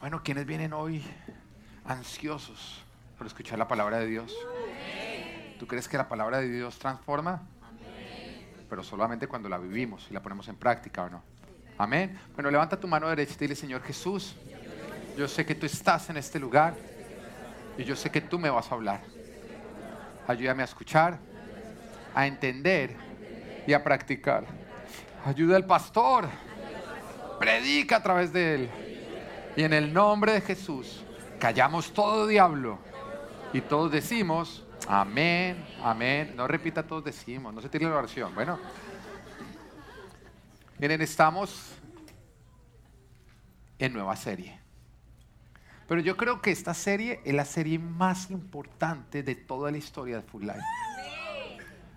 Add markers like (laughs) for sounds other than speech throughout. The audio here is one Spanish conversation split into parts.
Bueno, ¿quiénes vienen hoy ansiosos por escuchar la palabra de Dios? ¿Tú crees que la palabra de Dios transforma? Pero solamente cuando la vivimos y la ponemos en práctica o no. Amén. Bueno, levanta tu mano derecha y dile, Señor Jesús, yo sé que tú estás en este lugar y yo sé que tú me vas a hablar. Ayúdame a escuchar, a entender y a practicar. Ayuda al pastor. Predica a través de él. Y en el nombre de Jesús, callamos todo diablo. Y todos decimos, amén, amén. No repita, todos decimos, no se tire la oración. Bueno, miren, estamos en nueva serie. Pero yo creo que esta serie es la serie más importante de toda la historia de Full Life.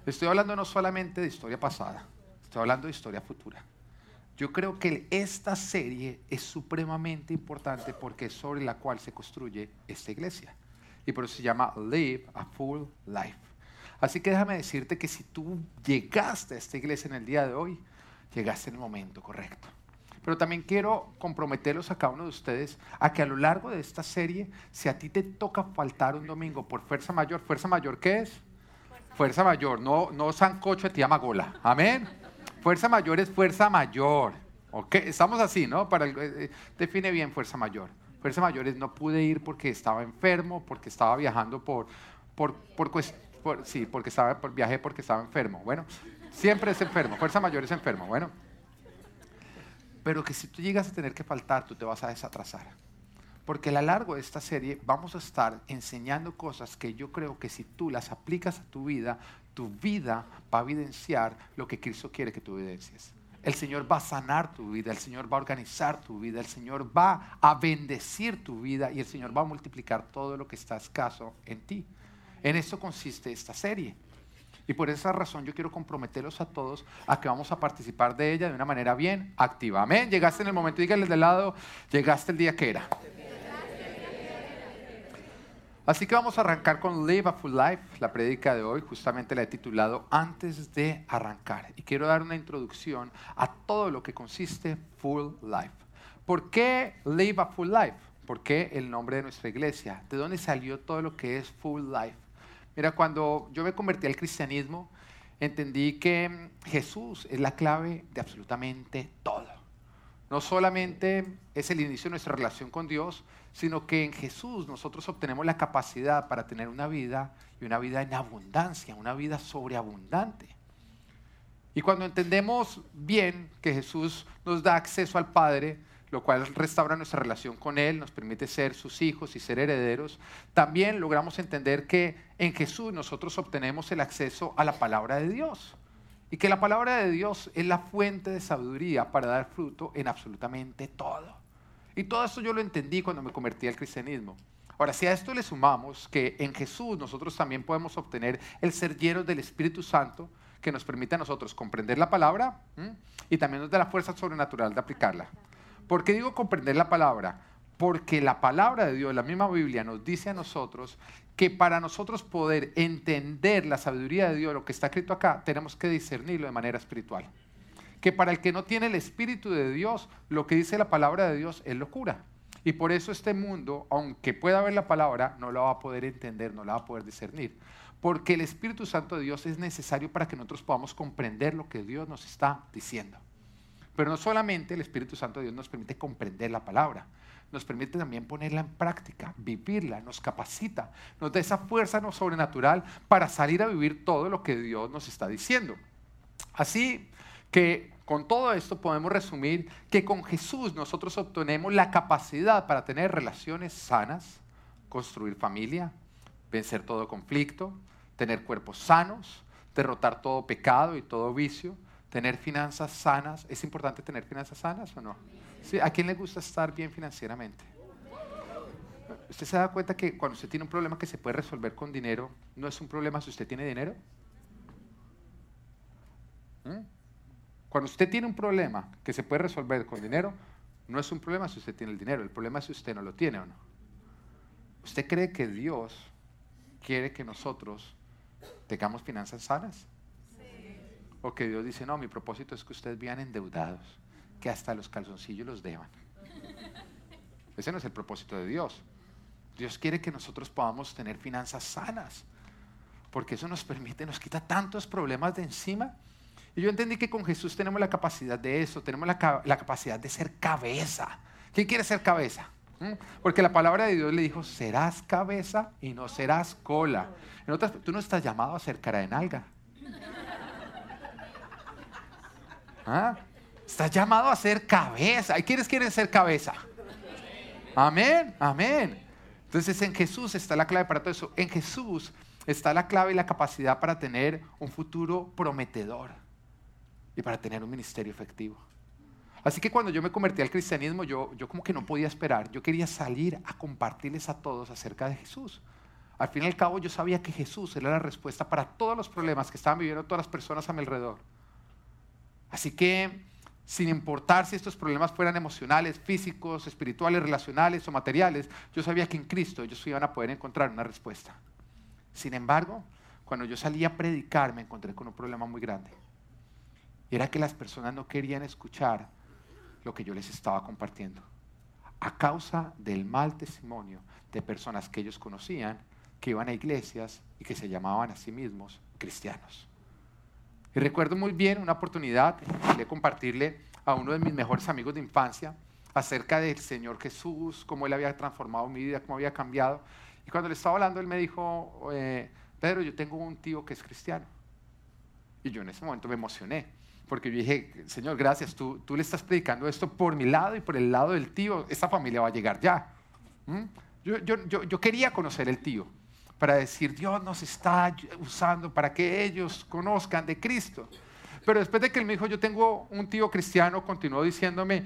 Estoy hablando no solamente de historia pasada, estoy hablando de historia futura. Yo creo que esta serie es supremamente importante porque es sobre la cual se construye esta iglesia. Y por eso se llama Live a Full Life. Así que déjame decirte que si tú llegaste a esta iglesia en el día de hoy, llegaste en el momento correcto. Pero también quiero comprometerlos a cada uno de ustedes a que a lo largo de esta serie, si a ti te toca faltar un domingo por fuerza mayor, ¿fuerza mayor qué es? Fuerza, mayor, no, no sancocho de tía Magola. Amén. Fuerza mayor es fuerza mayor. ¿Ok? Estamos así, ¿no? Para eh, eh, define bien fuerza mayor. Fuerza mayor es no pude ir porque estaba enfermo, porque estaba viajando por, por, por, sí, porque estaba, por, viajé porque estaba enfermo. Bueno, siempre es enfermo. Fuerza mayor es enfermo. Bueno, pero que si tú llegas a tener que faltar, tú te vas a desatrasar. Porque a lo largo de esta serie vamos a estar enseñando cosas que yo creo que si tú las aplicas a tu vida, tu vida va a evidenciar lo que Cristo quiere que tú evidencies. El Señor va a sanar tu vida, el Señor va a organizar tu vida, el Señor va a bendecir tu vida y el Señor va a multiplicar todo lo que está escaso en ti. En eso consiste esta serie. Y por esa razón yo quiero comprometerlos a todos a que vamos a participar de ella de una manera bien activa. Amén. Llegaste en el momento, díganle de lado, llegaste el día que era. Así que vamos a arrancar con Live a Full Life. La prédica de hoy justamente la he titulado Antes de arrancar. Y quiero dar una introducción a todo lo que consiste Full Life. ¿Por qué Live a Full Life? ¿Por qué el nombre de nuestra iglesia? ¿De dónde salió todo lo que es Full Life? Mira, cuando yo me convertí al cristianismo, entendí que Jesús es la clave de absolutamente todo. No solamente es el inicio de nuestra relación con Dios, sino que en Jesús nosotros obtenemos la capacidad para tener una vida y una vida en abundancia, una vida sobreabundante. Y cuando entendemos bien que Jesús nos da acceso al Padre, lo cual restaura nuestra relación con Él, nos permite ser sus hijos y ser herederos, también logramos entender que en Jesús nosotros obtenemos el acceso a la palabra de Dios. Y que la palabra de Dios es la fuente de sabiduría para dar fruto en absolutamente todo. Y todo esto yo lo entendí cuando me convertí al cristianismo. Ahora, si a esto le sumamos que en Jesús nosotros también podemos obtener el ser llenos del Espíritu Santo, que nos permite a nosotros comprender la palabra y también nos da la fuerza sobrenatural de aplicarla. ¿Por qué digo comprender la palabra? Porque la palabra de Dios, la misma Biblia, nos dice a nosotros que para nosotros poder entender la sabiduría de Dios, lo que está escrito acá, tenemos que discernirlo de manera espiritual. Que para el que no tiene el Espíritu de Dios, lo que dice la palabra de Dios es locura. Y por eso este mundo, aunque pueda ver la palabra, no la va a poder entender, no la va a poder discernir. Porque el Espíritu Santo de Dios es necesario para que nosotros podamos comprender lo que Dios nos está diciendo. Pero no solamente el Espíritu Santo de Dios nos permite comprender la palabra, nos permite también ponerla en práctica, vivirla, nos capacita, nos da esa fuerza no sobrenatural para salir a vivir todo lo que Dios nos está diciendo. Así que con todo esto podemos resumir que con Jesús nosotros obtenemos la capacidad para tener relaciones sanas, construir familia, vencer todo conflicto, tener cuerpos sanos, derrotar todo pecado y todo vicio, tener finanzas sanas. ¿Es importante tener finanzas sanas o no? ¿Sí? ¿A quién le gusta estar bien financieramente? ¿Usted se da cuenta que cuando usted tiene un problema que se puede resolver con dinero, no es un problema si usted tiene dinero? ¿Mm? Cuando usted tiene un problema que se puede resolver con dinero, no es un problema si usted tiene el dinero, el problema es si usted no lo tiene o no. ¿Usted cree que Dios quiere que nosotros tengamos finanzas sanas? O que Dios dice, no, mi propósito es que ustedes vivan endeudados, que hasta los calzoncillos los deban. Ese no es el propósito de Dios. Dios quiere que nosotros podamos tener finanzas sanas, porque eso nos permite, nos quita tantos problemas de encima. Y yo entendí que con Jesús tenemos la capacidad de eso, tenemos la, capacidad de ser cabeza. ¿Quién quiere ser cabeza? ¿Mm? Porque la palabra de Dios le dijo, serás cabeza y no serás cola. En otras, tú no estás llamado a ser cara de nalga. ¿Ah? Estás llamado a ser cabeza. ¿Y quiénes quieren ser cabeza? Amén, amén. Entonces en Jesús está la clave para todo eso. En Jesús está la clave y la capacidad para tener un futuro prometedor y para tener un ministerio efectivo. Así que cuando yo me convertí al cristianismo, yo, yo como que no podía esperar. Yo quería salir a compartirles a todos acerca de Jesús. Al fin y al cabo yo sabía que Jesús era la respuesta para todos los problemas que estaban viviendo todas las personas a mi alrededor. Así que sin importar si estos problemas fueran emocionales, físicos, espirituales, relacionales o materiales, yo sabía que en Cristo ellos iban a poder encontrar una respuesta. Sin embargo, cuando yo salí a predicar me encontré con un problema muy grande. Era que las personas no querían escuchar lo que yo les estaba compartiendo. A causa del mal testimonio de personas que ellos conocían, que iban a iglesias y que se llamaban a sí mismos cristianos. Y recuerdo muy bien una oportunidad de compartirle a uno de mis mejores amigos de infancia acerca del Señor Jesús, cómo Él había transformado mi vida, cómo había cambiado. Y cuando le estaba hablando, Él me dijo, eh, Pedro, yo tengo un tío que es cristiano. Y yo en ese momento me emocioné, porque yo dije, Señor, gracias, tú, tú le estás predicando esto por mi lado y por el lado del tío, esta familia va a llegar ya. ¿Mm? Yo, yo, yo, yo quería conocer el tío para decir, Dios nos está usando para que ellos conozcan de Cristo. Pero después de que él me dijo, yo tengo un tío cristiano, continuó diciéndome,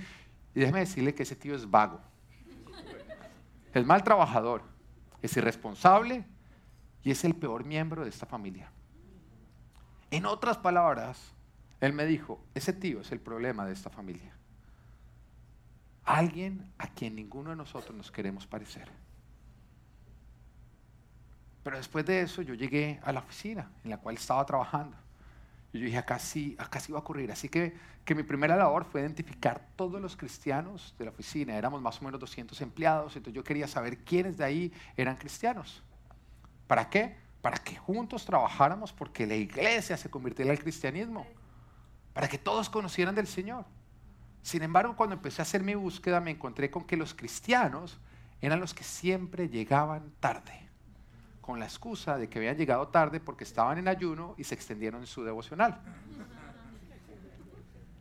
y déjeme decirle que ese tío es vago, es mal trabajador, es irresponsable y es el peor miembro de esta familia. En otras palabras, él me dijo, ese tío es el problema de esta familia. Alguien a quien ninguno de nosotros nos queremos parecer. Pero después de eso yo llegué a la oficina en la cual estaba trabajando. Yo dije, acá sí, acá sí va a ocurrir. Así que, que mi primera labor fue identificar todos los cristianos de la oficina. Éramos más o menos 200 empleados, entonces yo quería saber quiénes de ahí eran cristianos. ¿Para qué? Para que juntos trabajáramos porque la iglesia se convirtiera al cristianismo. Para que todos conocieran del Señor. Sin embargo, cuando empecé a hacer mi búsqueda, me encontré con que los cristianos eran los que siempre llegaban tarde con la excusa de que habían llegado tarde porque estaban en ayuno y se extendieron en su devocional.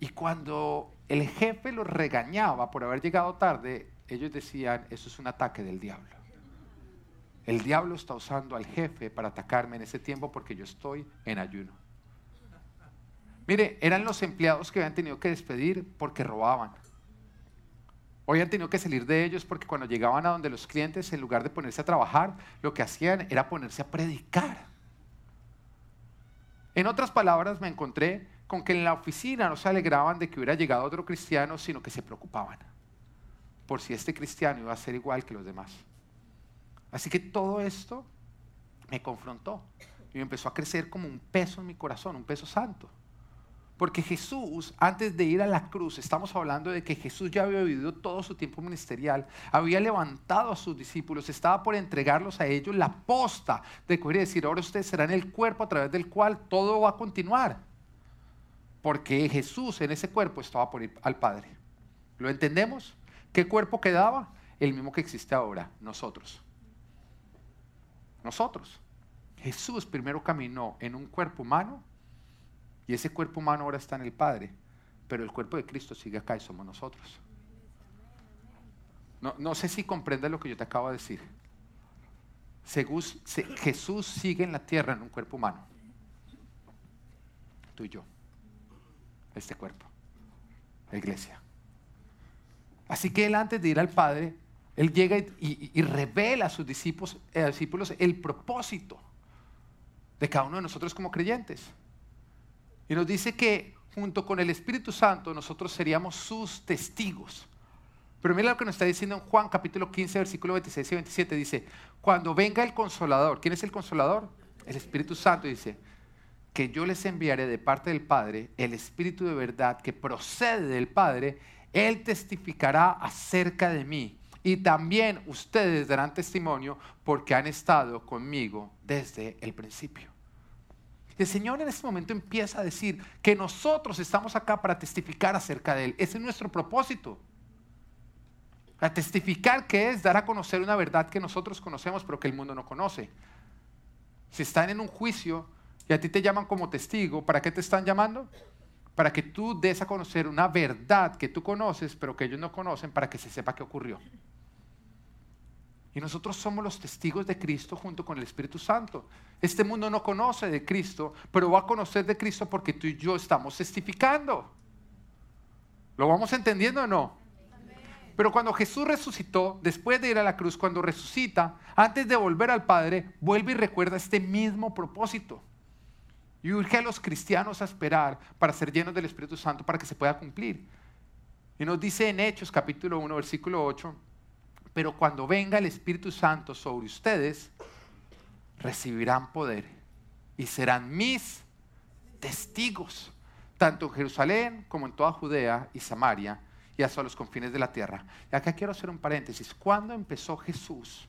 Y cuando el jefe los regañaba por haber llegado tarde, ellos decían, eso es un ataque del diablo. El diablo está usando al jefe para atacarme en ese tiempo porque yo estoy en ayuno. Mire, eran los empleados que habían tenido que despedir porque robaban. Hoy han tenido que salir de ellos porque cuando llegaban a donde los clientes, en lugar de ponerse a trabajar, lo que hacían era ponerse a predicar. En otras palabras, me encontré con que en la oficina no se alegraban de que hubiera llegado otro cristiano, sino que se preocupaban por si este cristiano iba a ser igual que los demás. Así que todo esto me confrontó y me empezó a crecer como un peso en mi corazón, un peso santo. Porque Jesús, antes de ir a la cruz, estamos hablando de que Jesús ya había vivido todo su tiempo ministerial, había levantado a sus discípulos, estaba por entregarlos a ellos la posta de coger y decir, ahora ustedes serán el cuerpo a través del cual todo va a continuar. Porque Jesús en ese cuerpo estaba por ir al Padre. ¿Lo entendemos? ¿Qué cuerpo quedaba? El mismo que existe ahora, nosotros. Nosotros. Jesús primero caminó en un cuerpo humano y ese cuerpo humano ahora está en el Padre, pero el cuerpo de Cristo sigue acá y somos nosotros. No, sé si comprendes lo que yo te acabo de decir. Jesús sigue en la tierra en un cuerpo humano. Tú y yo. Este cuerpo. La iglesia. Así que él antes de ir al Padre, él llega y, revela a sus discípulos, eh, discípulos el propósito de cada uno de nosotros como creyentes. Y nos dice que junto con el Espíritu Santo nosotros seríamos sus testigos. Pero mira lo que nos está diciendo en Juan capítulo 15, versículo 26 y 27. Dice, cuando venga el consolador, ¿quién es el consolador? El Espíritu Santo dice, que yo les enviaré de parte del Padre el Espíritu de verdad que procede del Padre, Él testificará acerca de mí y también ustedes darán testimonio porque han estado conmigo desde el principio. El Señor en este momento empieza a decir que nosotros estamos acá para testificar acerca de Él. Ese es nuestro propósito. A testificar que es dar a conocer una verdad que nosotros conocemos pero que el mundo no conoce. Si están en un juicio y a ti te llaman como testigo, ¿para qué te están llamando? Para que tú des a conocer una verdad que tú conoces pero que ellos no conocen para que se sepa qué ocurrió. Y nosotros somos los testigos de Cristo junto con el Espíritu Santo. Este mundo no conoce de Cristo, pero va a conocer de Cristo porque tú y yo estamos testificando. ¿Lo vamos entendiendo o no? Pero cuando Jesús resucitó, después de ir a la cruz, cuando resucita, antes de volver al Padre, vuelve y recuerda este mismo propósito. Y urge a los cristianos a esperar para ser llenos del Espíritu Santo para que se pueda cumplir. Y nos dice en Hechos capítulo 1, versículo 8, pero cuando venga el Espíritu Santo sobre ustedes, recibirán poder y serán mis testigos, tanto en Jerusalén como en toda Judea y Samaria y hasta los confines de la tierra. Y acá quiero hacer un paréntesis. ¿Cuándo empezó Jesús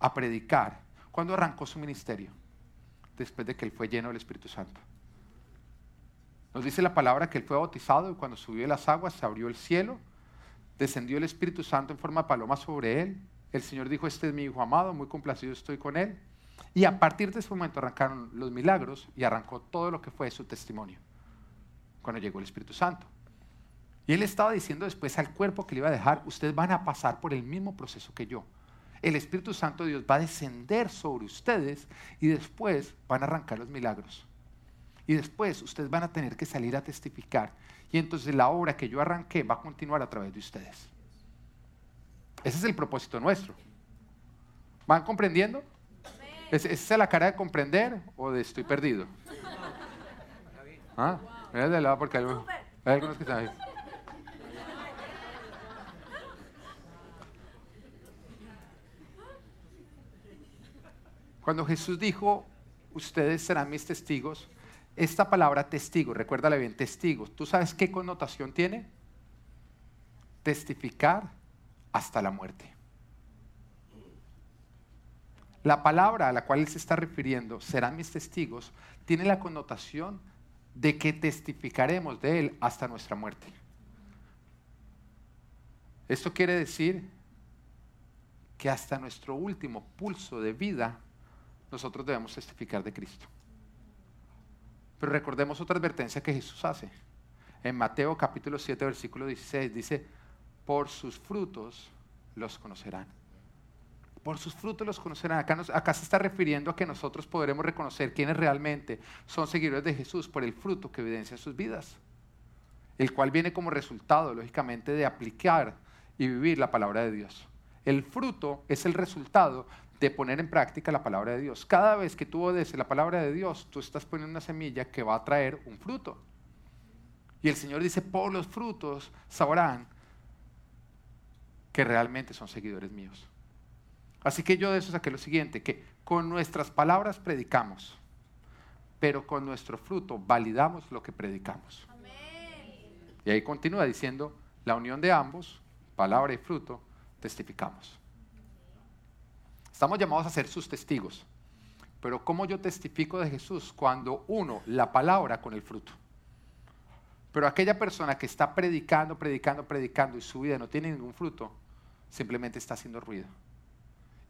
a predicar? ¿Cuándo arrancó su ministerio? Después de que él fue lleno del Espíritu Santo. Nos dice la palabra que él fue bautizado y cuando subió de las aguas se abrió el cielo descendió el Espíritu Santo en forma de paloma sobre él. El Señor dijo, este es mi Hijo amado, muy complacido estoy con él. Y a partir de ese momento arrancaron los milagros y arrancó todo lo que fue su testimonio, cuando llegó el Espíritu Santo. Y él estaba diciendo después al cuerpo que le iba a dejar, ustedes van a pasar por el mismo proceso que yo. El Espíritu Santo de Dios va a descender sobre ustedes y después van a arrancar los milagros. Y después ustedes van a tener que salir a testificar y entonces la obra que yo arranqué va a continuar a través de ustedes. Ese es el propósito nuestro. ¿Van comprendiendo? ¿Es, ¿Esa es la cara de comprender o de estoy perdido? (laughs) ¿Ah? Mira de lado porque hay, algunos que están ahí. Cuando Jesús dijo, ustedes serán mis testigos, esta palabra testigo, recuérdale bien, testigo, ¿tú sabes qué connotación tiene? Testificar hasta la muerte. La palabra a la cual él se está refiriendo, serán mis testigos, tiene la connotación de que testificaremos de él hasta nuestra muerte. Esto quiere decir que hasta nuestro último pulso de vida nosotros debemos testificar de Cristo. Pero recordemos otra advertencia que Jesús hace. En Mateo capítulo 7, versículo 16 dice, por sus frutos los conocerán. Por sus frutos los conocerán. Acá, acá se está refiriendo a que nosotros podremos reconocer quiénes realmente son seguidores de Jesús por el fruto que evidencia sus vidas. El cual viene como resultado, lógicamente, de aplicar y vivir la palabra de Dios. El fruto es el resultado de poner en práctica la palabra de Dios. Cada vez que tú obedeces la palabra de Dios, tú estás poniendo una semilla que va a traer un fruto. Y el Señor dice, por los frutos sabrán que realmente son seguidores míos. Así que yo de eso saqué lo siguiente, que con nuestras palabras predicamos, pero con nuestro fruto validamos lo que predicamos. Y ahí continúa diciendo, la unión de ambos, palabra y fruto, testificamos. Estamos llamados a ser sus testigos. Pero ¿cómo yo testifico de Jesús? Cuando uno, la palabra con el fruto. Pero aquella persona que está predicando, predicando, predicando y su vida no tiene ningún fruto, simplemente está haciendo ruido.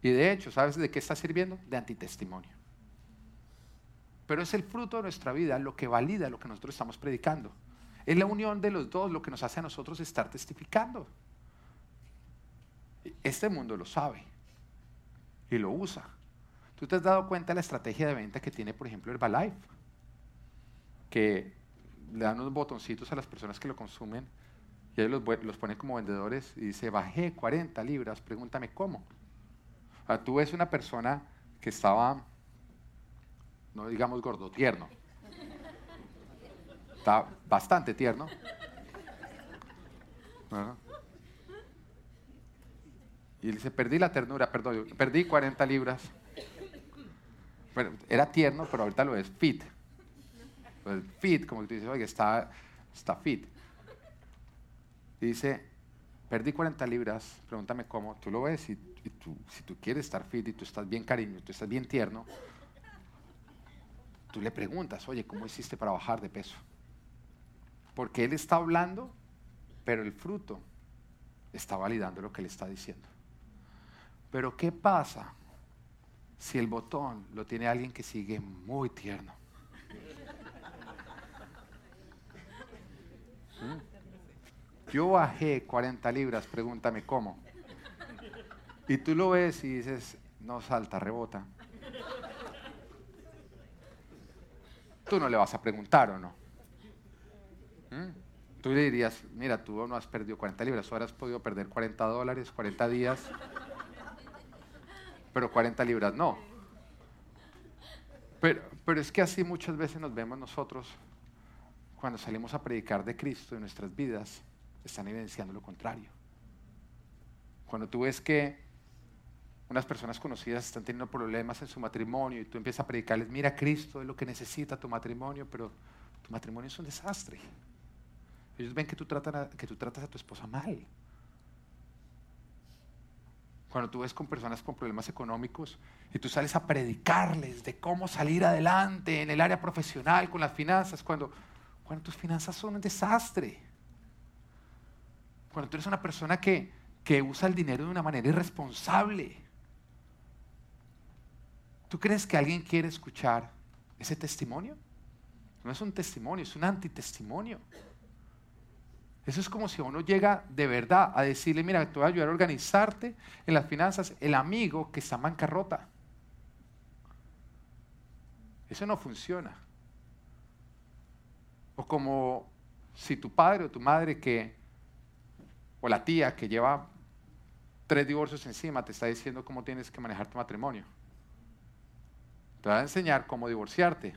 Y de hecho, ¿sabes de qué está sirviendo? De antitestimonio. Pero es el fruto de nuestra vida lo que valida lo que nosotros estamos predicando. Es la unión de los dos lo que nos hace a nosotros estar testificando. Este mundo lo sabe y lo usa. ¿Tú te has dado cuenta de la estrategia de venta que tiene, por ejemplo, Herbalife? Que le dan unos botoncitos a las personas que lo consumen y ellos los, ponen como vendedores y dice, bajé 40 libras, pregúntame cómo. O tú ves una persona que estaba, no digamos gordo, tierno. Está bastante tierno. Y él dice, perdí la ternura, perdón, perdí 40 libras. era tierno, pero ahorita lo es fit. fit, como tú dices, oye, está, está fit. Dice, perdí 40 libras, pregúntame cómo, tú lo ves si tú quieres estar fit y tú estás bien cariño, tú estás bien tierno, tú le preguntas, oye, ¿cómo hiciste para bajar de peso? Porque él está hablando, pero el fruto está validando lo que él está diciendo. Pero ¿qué pasa si el botón lo tiene alguien que sigue muy tierno? ¿Mm? Yo bajé 40 libras, pregúntame cómo. Y tú lo ves y dices, no salta, rebota. Tú no le vas a preguntar o no. ¿Mm? Tú le dirías, mira, tú no has perdido 40 libras, ahora has podido perder 40 dólares, 40 días, pero 40 libras no. Pero, es que así muchas veces nos vemos nosotros cuando salimos a predicar de Cristo en nuestras vidas, están evidenciando lo contrario. Cuando tú ves que unas personas conocidas están teniendo problemas en su matrimonio y tú empiezas a predicarles, mira, Cristo es lo que necesita tu matrimonio, pero tu matrimonio es un desastre. Ellos ven que tú tratas a tu esposa mal. Cuando tú ves con personas con problemas económicos y tú sales a predicarles de cómo salir adelante en el área profesional, con las finanzas, cuando, cuando tus finanzas son un desastre. Cuando tú eres una persona que, que usa el dinero de una manera irresponsable. ¿Tú crees que alguien quiere escuchar ese testimonio? No es un testimonio, es un antitestimonio. Eso es como si uno llega de verdad a decirle, mira, te voy a ayudar a organizarte en las finanzas, el amigo que está en bancarrota. Eso no funciona. O como si tu padre o tu madre que, o la tía que lleva tres divorcios encima te está diciendo cómo tienes que manejar tu matrimonio. Te va a enseñar cómo divorciarte.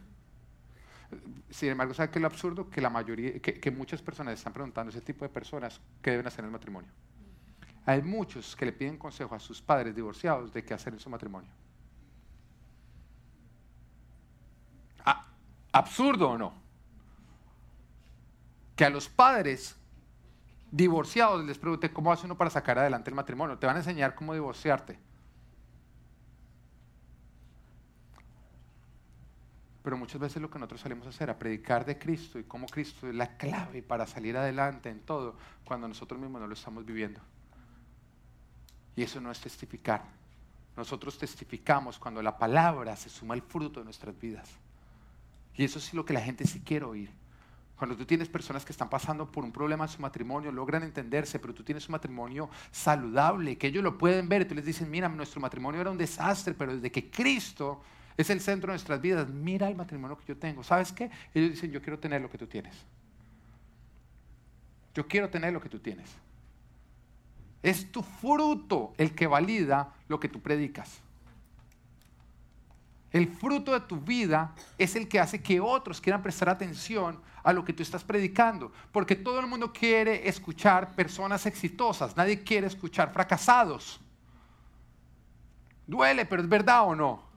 Sin embargo, ¿sabe qué es lo absurdo? Que, la mayoría, que, muchas personas están preguntando, ese tipo de personas, ¿qué deben hacer en el matrimonio? Hay muchos que le piden consejo a sus padres divorciados de qué hacer en su matrimonio. Ah, ¿Absurdo o no? Que a los padres divorciados les pregunte cómo hace uno para sacar adelante el matrimonio. Te van a enseñar cómo divorciarte. Pero muchas veces lo que nosotros salimos a hacer, a predicar de Cristo y cómo Cristo es la clave para salir adelante en todo, cuando nosotros mismos no lo estamos viviendo. Y eso no es testificar. Nosotros testificamos cuando la palabra se suma al fruto de nuestras vidas. Y eso es lo que la gente sí quiere oír. Cuando tú tienes personas que están pasando por un problema en su matrimonio, logran entenderse, pero tú tienes un matrimonio saludable, que ellos lo pueden ver y tú les dices, mira, nuestro matrimonio era un desastre, pero desde que Cristo es el centro de nuestras vidas. Mira el matrimonio que yo tengo. ¿Sabes qué? Ellos dicen, yo quiero tener lo que tú tienes. Yo quiero tener lo que tú tienes. Es tu fruto el que valida lo que tú predicas. El fruto de tu vida es el que hace que otros quieran prestar atención a lo que tú estás predicando. Porque todo el mundo quiere escuchar personas exitosas. Nadie quiere escuchar fracasados. Duele, pero es verdad o no.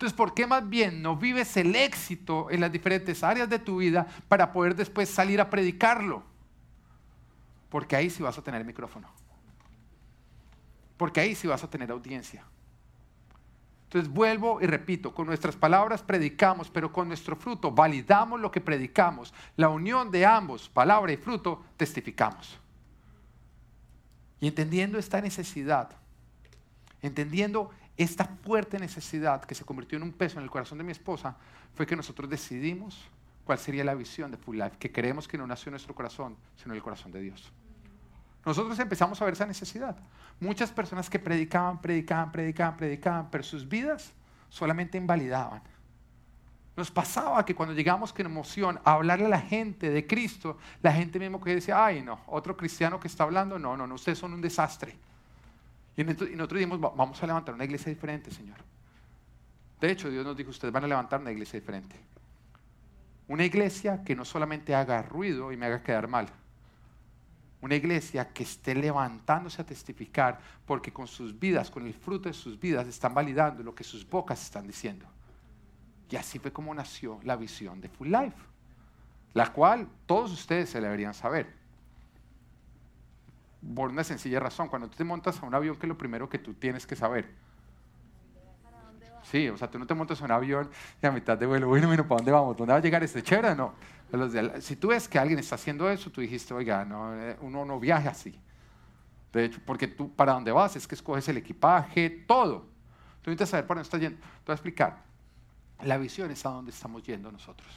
Entonces, ¿por qué más bien no vives el éxito en las diferentes áreas de tu vida para poder después salir a predicarlo? Porque ahí sí vas a tener micrófono. Porque ahí sí vas a tener audiencia. Entonces vuelvo y repito, con nuestras palabras predicamos, pero con nuestro fruto validamos lo que predicamos. La unión de ambos, palabra y fruto, testificamos. Y entendiendo esta necesidad, entendiendo esta fuerte necesidad que se convirtió en un peso en el corazón de mi esposa fue que nosotros decidimos cuál sería la visión de Full Life, que creemos que no nació en nuestro corazón, sino en el corazón de Dios. Nosotros empezamos a ver esa necesidad. Muchas personas que predicaban, predicaban, predicaban, predicaban, pero sus vidas solamente invalidaban. Nos pasaba que cuando llegamos con emoción a hablarle a la gente de Cristo, la gente mismo que decía, ay no, otro cristiano que está hablando, no, no, no, ustedes son un desastre. Y nosotros dijimos, vamos a levantar una iglesia diferente, Señor. De hecho, Dios nos dijo, ustedes van a levantar una iglesia diferente. Una iglesia que no solamente haga ruido y me haga quedar mal. Una iglesia que esté levantándose a testificar porque con sus vidas, con el fruto de sus vidas, están validando lo que sus bocas están diciendo. Y así fue como nació la visión de Full Life, la cual todos ustedes se deberían saber. Por una sencilla razón, cuando tú te montas a un avión, ¿qué es lo primero que tú tienes que saber? Sí, o sea, tú no te montas a un avión y a mitad de vuelo, bueno, bueno, ¿para dónde vamos? ¿Dónde va a llegar este chévere? No. Si tú ves que alguien está haciendo eso, tú dijiste, oiga, no, eh, uno no viaja así. De hecho, porque tú, ¿para dónde vas? Es que escoges el equipaje, todo. Tú necesitas saber para dónde estás yendo. Te voy a explicar. La visión es a dónde estamos yendo nosotros.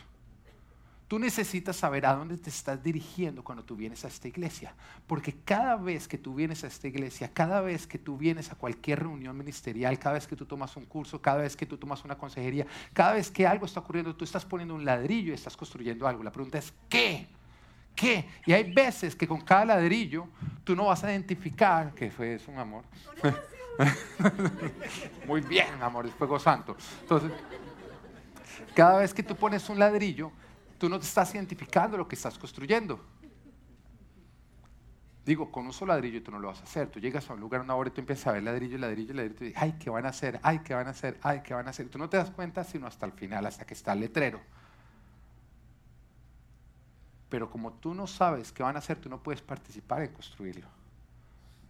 Tú necesitas saber a dónde te estás dirigiendo cuando tú vienes a esta iglesia. Porque cada vez que tú vienes a esta iglesia, cada vez que tú vienes a cualquier reunión ministerial, cada vez que tú tomas un curso, cada vez que tú tomas una consejería, cada vez que algo está ocurriendo, tú estás poniendo un ladrillo y estás construyendo algo. La pregunta es, ¿qué? ¿Qué? Y hay veces que con cada ladrillo tú no vas a identificar que fue eso un amor. (laughs) Muy bien, amor, es fuego santo. Entonces, cada vez que tú pones un ladrillo, tú no te estás identificando lo que estás construyendo. Digo, con un solo ladrillo tú no lo vas a hacer. Tú llegas a un lugar una hora y tú empiezas a ver ladrillo, ladrillo, ladrillo, y dices, ay, ¿qué van a hacer? Ay, ¿qué van a hacer? Ay, ¿qué van a hacer? Tú no te das cuenta sino hasta el final, hasta que está el letrero. Pero como tú no sabes qué van a hacer, tú no puedes participar en construirlo.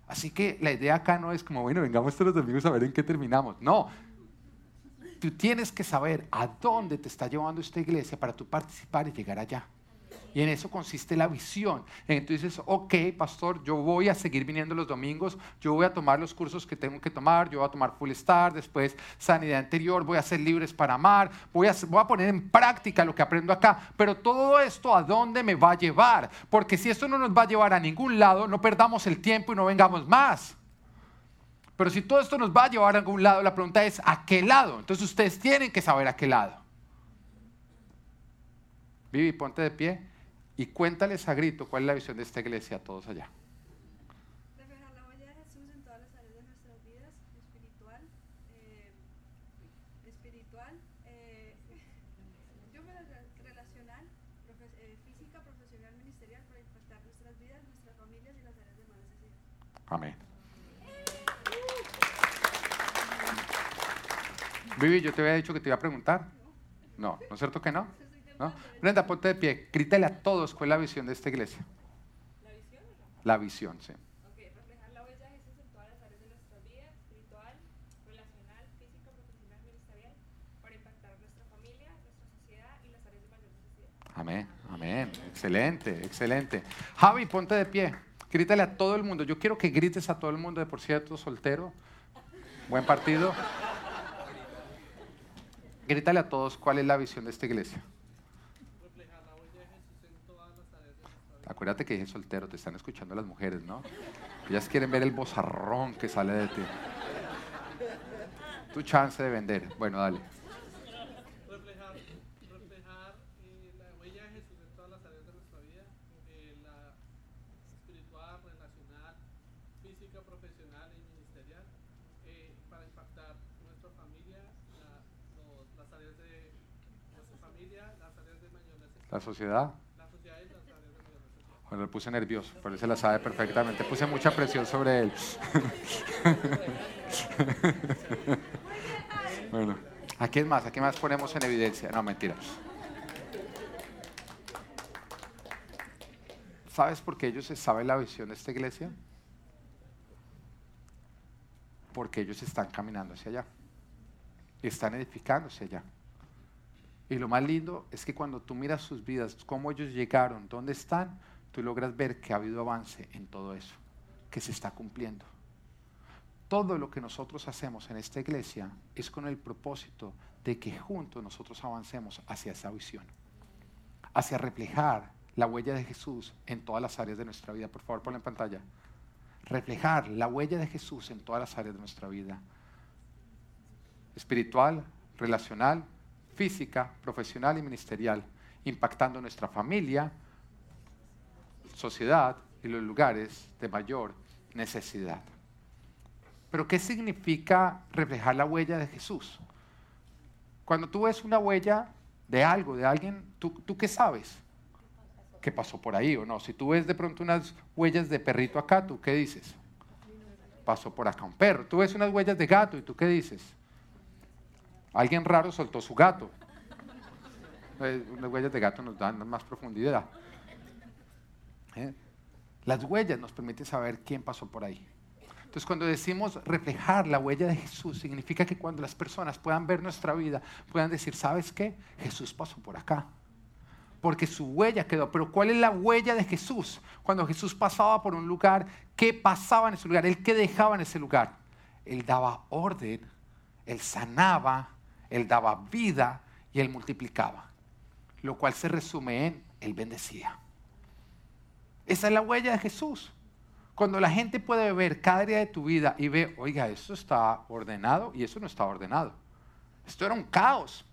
Así que la idea acá no es como, bueno, vengamos todos los amigos a ver en qué terminamos. No, tú tienes que saber a dónde te está llevando esta iglesia para tú participar y llegar allá. Y en eso consiste la visión. Entonces, ok, pastor, yo voy a seguir viniendo los domingos, yo voy a tomar los cursos que tengo que tomar, yo voy a tomar Full Star, después Sanidad Interior, voy a ser libres para amar, voy a, voy a poner en práctica lo que aprendo acá. Pero todo esto, ¿a dónde me va a llevar? Porque si esto no nos va a llevar a ningún lado, no perdamos el tiempo y no vengamos más. Pero si todo esto nos va a llevar a algún lado, la pregunta es, ¿a qué lado? Entonces ustedes tienen que saber a qué lado. Vivi, ponte de pie y cuéntales a grito cuál es la visión de esta iglesia a todos allá. Reflejar la huella de Jesús en todas las áreas de nuestras vidas, espiritual, eh, espiritual, eh, yo me relacional, profe- eh, física, profesional, ministerial, para impactar nuestras vidas, nuestras familias y las áreas de más necesidad. Amén. Vivi, yo te había dicho que te iba a preguntar. No, ¿no es cierto que no? ¿No? Brenda, ponte de pie. Grítale a todos cuál es la visión de esta iglesia. ¿La visión? La visión, sí. Ok, reflejar la huella de Jesús en todas las áreas de nuestra vida, espiritual, relacional, física, profesional, ministerial, para impactar nuestra familia, nuestra sociedad y las áreas de mayor necesidad. Amén, amén. Excelente, excelente. Javi, ponte de pie. Grítale a todo el mundo. Yo quiero que grites a todo el mundo, de por cierto, soltero. Buen partido. Grítale a todos cuál es la visión de esta iglesia. Acuérdate que dije soltero, te están escuchando las mujeres, ¿no? Ellas quieren ver el bozarrón que sale de ti. Tu chance de vender. Bueno, dale. reflejar, reflejar eh, la huella de Jesús en todas las áreas de nuestra vida, eh, la espiritual, relacional, física, profesional y ministerial, eh, para impactar nuestra familia, la- los- las áreas de nuestra familia, las áreas de mayor necesidad, La sociedad. la sociedad y las áreas de mayor necesidad. Bueno, le puse nervioso, pero él se la sabe perfectamente. Puse mucha presión sobre él. (laughs) bueno, ¿a quién más? ¿A quién más ponemos en evidencia? No, mentira. ¿Sabes por qué ellos saben la visión de esta iglesia? Porque ellos están caminando hacia allá. Están edificándose allá. Y lo más lindo es que cuando tú miras sus vidas, cómo ellos llegaron, dónde están, tú logras ver que ha habido avance en todo eso, que se está cumpliendo. Todo lo que nosotros hacemos en esta iglesia es con el propósito de que juntos nosotros avancemos hacia esa visión, hacia reflejar la huella de Jesús en todas las áreas de nuestra vida. Por favor, ponla en pantalla. Reflejar la huella de Jesús en todas las áreas de nuestra vida. Espiritual, relacional, física, profesional y ministerial, impactando nuestra familia, sociedad y los lugares de mayor necesidad. Pero ¿qué significa reflejar la huella de Jesús? Cuando tú ves una huella de algo, de alguien, ¿tú, qué sabes? ¿Qué pasó por ahí o no? Si tú ves de pronto unas huellas de perrito acá, ¿tú qué dices? Pasó por acá un perro. Tú ves unas huellas de gato y ¿tú qué dices? Alguien raro soltó su gato. Eh, Unas huellas de gato nos dan más profundidad. ¿Eh? Las huellas nos permiten saber quién pasó por ahí. Entonces, cuando decimos reflejar la huella de Jesús, significa que cuando las personas puedan ver nuestra vida, puedan decir, ¿sabes qué? Jesús pasó por acá. Porque su huella quedó. Pero ¿cuál es la huella de Jesús? Cuando Jesús pasaba por un lugar, ¿qué pasaba en ese lugar? ¿Él qué dejaba en ese lugar? Él daba orden, él sanaba, él daba vida y él multiplicaba. Lo cual se resume en, él bendecía. Esa es la huella de Jesús. Cuando la gente puede ver cada área de tu vida y ve, oiga, esto está ordenado y eso no está ordenado. Esto era un caos.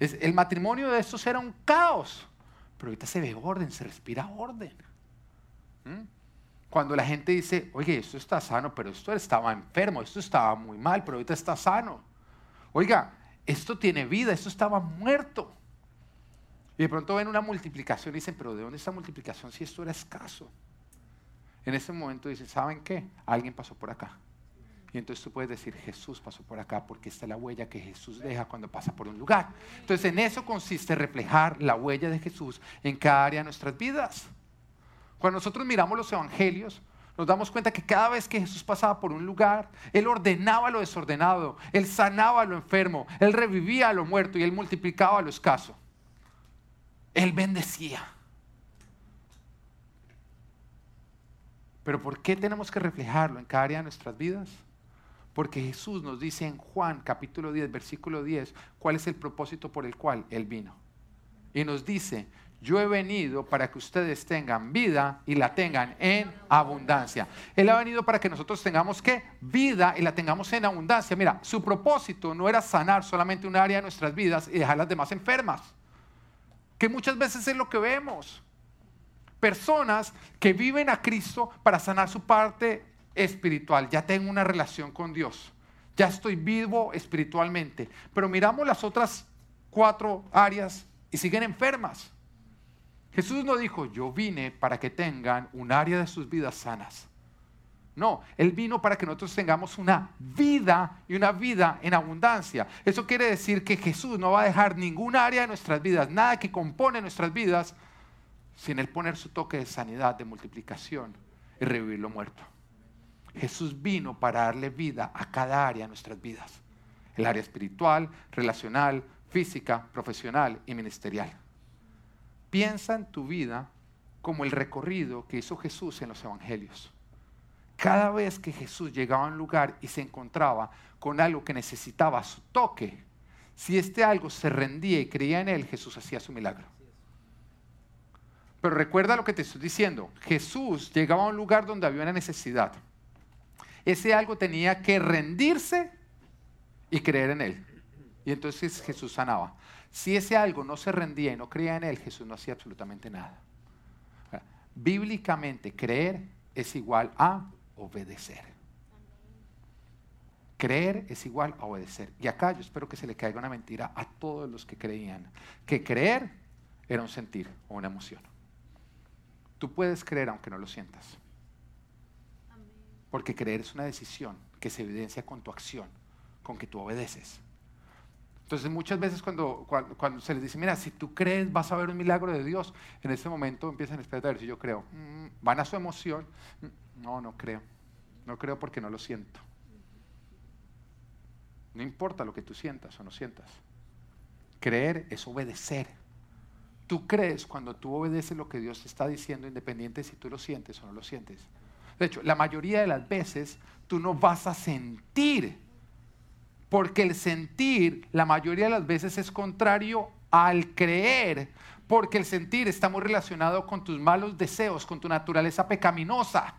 el matrimonio de estos era un caos. Pero ahorita se ve orden, se respira orden. ¿Mm? Cuando la gente dice, oye, esto está sano, pero esto estaba enfermo, esto estaba muy mal, pero ahorita está sano. Oiga, esto tiene vida, esto estaba muerto. Y de pronto ven una multiplicación y dicen, pero ¿de dónde está multiplicación si esto era escaso? En ese momento dicen, ¿saben qué? Alguien pasó por acá. Y entonces tú puedes decir, Jesús pasó por acá porque esta es la huella que Jesús deja cuando pasa por un lugar. Entonces en eso consiste reflejar la huella de Jesús en cada área de nuestras vidas. Cuando nosotros miramos los evangelios, nos damos cuenta que cada vez que Jesús pasaba por un lugar, Él ordenaba lo desordenado, Él sanaba lo enfermo, Él revivía a lo muerto y Él multiplicaba lo escaso. Él bendecía. Pero ¿por qué tenemos que reflejarlo en cada área de nuestras vidas? Porque Jesús nos dice en Juan capítulo 10, versículo 10, cuál es el propósito por el cual Él vino. Y nos dice, yo he venido para que ustedes tengan vida y la tengan en abundancia. Él ha venido para que nosotros tengamos que vida y la tengamos en abundancia. Mira, su propósito no era sanar solamente un área de nuestras vidas y dejar las demás enfermas. Que muchas veces es lo que vemos personas que viven a Cristo para sanar su parte espiritual. Ya tengo una relación con Dios. Ya estoy vivo espiritualmente. Pero miramos las otras cuatro áreas y siguen enfermas. Jesús no dijo, yo vine para que tengan un área de sus vidas sanas. No, Él vino para que nosotros tengamos una vida y una vida en abundancia. Eso quiere decir que Jesús no va a dejar ningún área de nuestras vidas, nada que compone nuestras vidas, sin Él poner su toque de sanidad, de multiplicación y revivir lo muerto. Jesús vino para darle vida a cada área de nuestras vidas. El área espiritual, relacional, física, profesional y ministerial. Piensa en tu vida como el recorrido que hizo Jesús en los evangelios. Cada vez que Jesús llegaba a un lugar y se encontraba con algo que necesitaba su toque, si este algo se rendía y creía en él, Jesús hacía su milagro. Pero recuerda lo que te estoy diciendo. Jesús llegaba a un lugar donde había una necesidad. Ese algo tenía que rendirse y creer en él. Y entonces Jesús sanaba. Si ese algo no se rendía y no creía en él, Jesús no hacía absolutamente nada. Bíblicamente, creer es igual a obedecer. Creer es igual a obedecer. Y acá yo espero que se le caiga una mentira a todos los que creían que creer era un sentir o una emoción. Tú puedes creer aunque no lo sientas. Porque creer es una decisión que se evidencia con tu acción, con que tú obedeces. Entonces muchas veces cuando, cuando, se les dice, mira, si tú crees vas a ver un milagro de Dios, en ese momento empiezan a esperar si yo creo. Mm, van a su emoción. Mm, no, no creo. No creo porque no lo siento. No importa lo que tú sientas o no sientas. Creer es obedecer. Tú crees cuando tú obedeces lo que Dios te está diciendo, independiente si tú lo sientes o no lo sientes. De hecho, la mayoría de las veces tú no vas a sentir, porque el sentir la mayoría de las veces es contrario al creer, porque el sentir está muy relacionado con tus malos deseos, con tu naturaleza pecaminosa.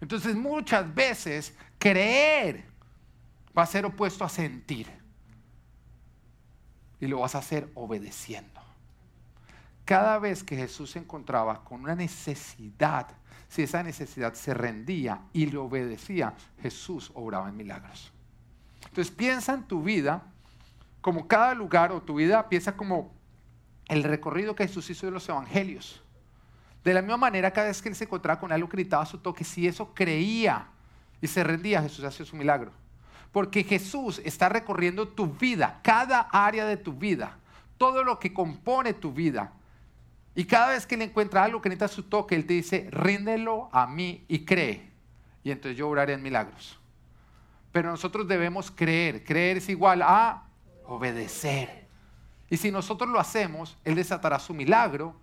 Entonces muchas veces creer va a ser opuesto a sentir y lo vas a hacer obedeciendo. Cada vez que Jesús se encontraba con una necesidad, si esa necesidad se rendía y le obedecía, Jesús obraba en milagros. Entonces piensa en tu vida como cada lugar o tu vida piensa como el recorrido que Jesús hizo de los evangelios. De la misma manera, cada vez que él se encontraba con algo gritaba su toque, si eso creía y se rendía, Jesús hacía su milagro. Porque Jesús está recorriendo tu vida, cada área de tu vida, todo lo que compone tu vida. Y cada vez que él encuentra algo que necesita su toque, él te dice, ríndelo a mí y cree. Y entonces yo obraré en milagros. Pero nosotros debemos creer. Creer es igual a obedecer. Y si nosotros lo hacemos, Él desatará su milagro,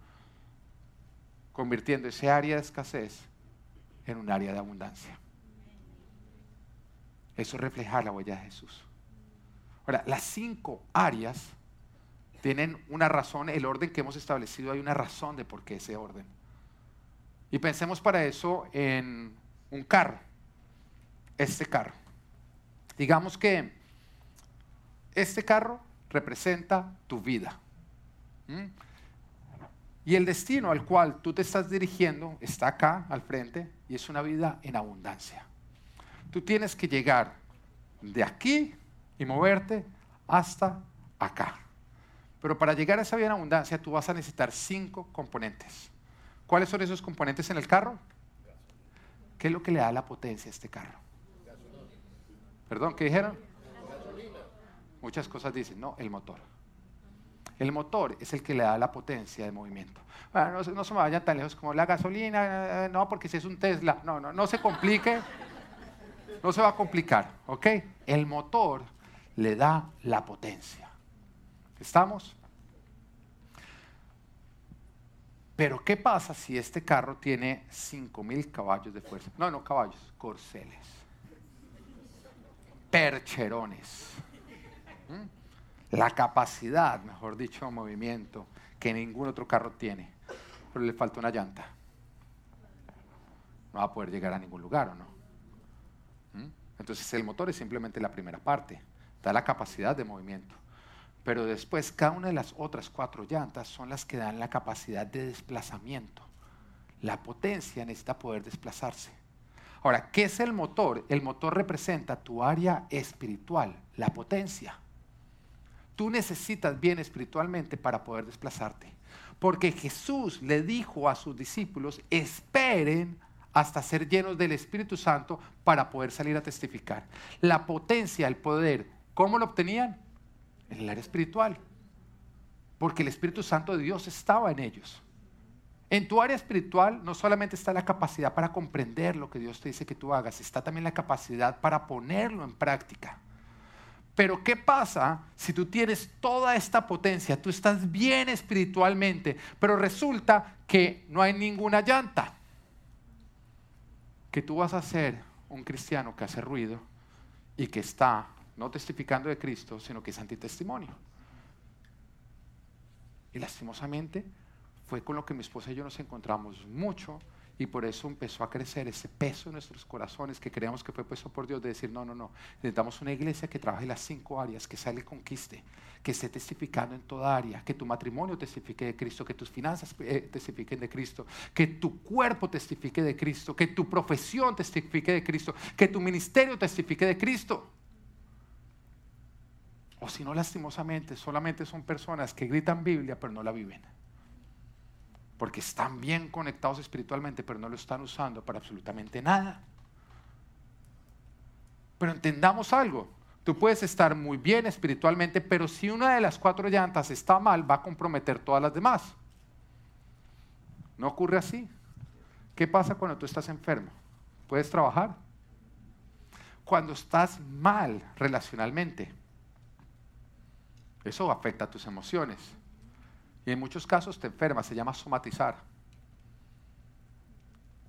convirtiendo ese área de escasez en un área de abundancia. Eso es reflejar la huella de Jesús. Ahora, las cinco áreas tienen una razón, el orden que hemos establecido, hay una razón de por qué ese orden. Y pensemos para eso en un carro, este carro. Digamos que este carro representa tu vida. Y el destino al cual tú te estás dirigiendo está acá al frente y es una vida en abundancia. Tú tienes que llegar de aquí y moverte hasta acá. Pero para llegar a esa vida en abundancia tú vas a necesitar cinco componentes. ¿Cuáles son esos componentes en el carro? ¿Qué es lo que le da la potencia a este carro? Perdón, ¿qué dijeron? Muchas cosas dicen, no, el motor. El motor es el que le da la potencia de movimiento. Bueno, no, se me vayan tan lejos como la gasolina, eh, no, porque si es un Tesla, no, no, no se complique, no se va a complicar, ¿ok? El motor le da la potencia. ¿Estamos? Pero ¿qué pasa si este carro tiene 5.000 caballos de fuerza? No, no caballos, corceles, percherones la capacidad, mejor dicho, movimiento que ningún otro carro tiene, pero le falta una llanta. No va a poder llegar a ningún lugar, ¿o no? Entonces el motor es simplemente la primera parte, da la capacidad de movimiento. Pero después cada una de las otras cuatro llantas son las que dan la capacidad de desplazamiento. La potencia necesita poder desplazarse. Ahora, ¿qué es el motor? El motor representa tu área espiritual, la potencia. Tú necesitas bien espiritualmente para poder desplazarte. Porque Jesús le dijo a sus discípulos, esperen hasta ser llenos del Espíritu Santo para poder salir a testificar. La potencia, el poder, ¿cómo lo obtenían? En el área espiritual. Porque el Espíritu Santo de Dios estaba en ellos. En tu área espiritual no solamente está la capacidad para comprender lo que Dios te dice que tú hagas, está también la capacidad para ponerlo en práctica. Pero ¿qué pasa si tú tienes toda esta potencia? Tú estás bien espiritualmente, pero resulta que no hay ninguna llanta. Que tú vas a ser un cristiano que hace ruido y que está no testificando de Cristo, sino que es antitestimonio. Y lastimosamente fue con lo que mi esposa y yo nos encontramos mucho y por eso empezó a crecer ese peso en nuestros corazones que creíamos que fue puesto por Dios de decir, no, no, no, necesitamos una iglesia que trabaje las cinco áreas, que sale conquiste, que esté testificando en toda área, que tu matrimonio testifique de Cristo, que tus finanzas eh, testifiquen de Cristo, que tu cuerpo testifique de Cristo, que tu profesión testifique de Cristo, que tu ministerio testifique de Cristo. O si no, lastimosamente, solamente son personas que gritan Biblia pero no la viven porque están bien conectados espiritualmente, pero no lo están usando para absolutamente nada. Pero entendamos algo, tú puedes estar muy bien espiritualmente, pero si una de las cuatro llantas está mal, va a comprometer todas las demás. No ocurre así. ¿Qué pasa cuando tú estás enfermo? ¿Puedes trabajar? Cuando estás mal relacionalmente, eso afecta a tus emociones y en muchos casos te enfermas, se llama somatizar.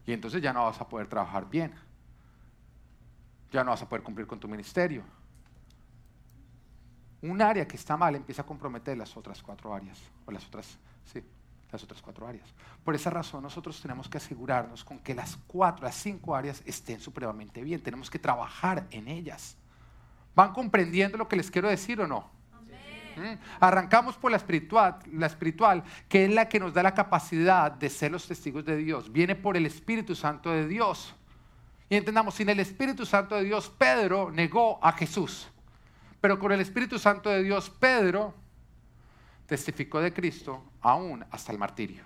Y entonces ya no vas a poder trabajar bien. Ya no vas a poder cumplir con tu ministerio. Un área que está mal empieza a comprometer las otras cuatro áreas. O las otras, sí, las otras cuatro áreas. Por esa razón nosotros tenemos que asegurarnos con que las cuatro, las cinco áreas estén supremamente bien. Tenemos que trabajar en ellas. ¿Van comprendiendo lo que les quiero decir o no? ¿Mm? Arrancamos por la espiritual, la espiritual, que es la que nos da la capacidad de ser los testigos de Dios. Viene por el Espíritu Santo de Dios. Y entendamos, sin el Espíritu Santo de Dios, Pedro negó a Jesús. Pero con el Espíritu Santo de Dios, Pedro testificó de Cristo aún hasta el martirio.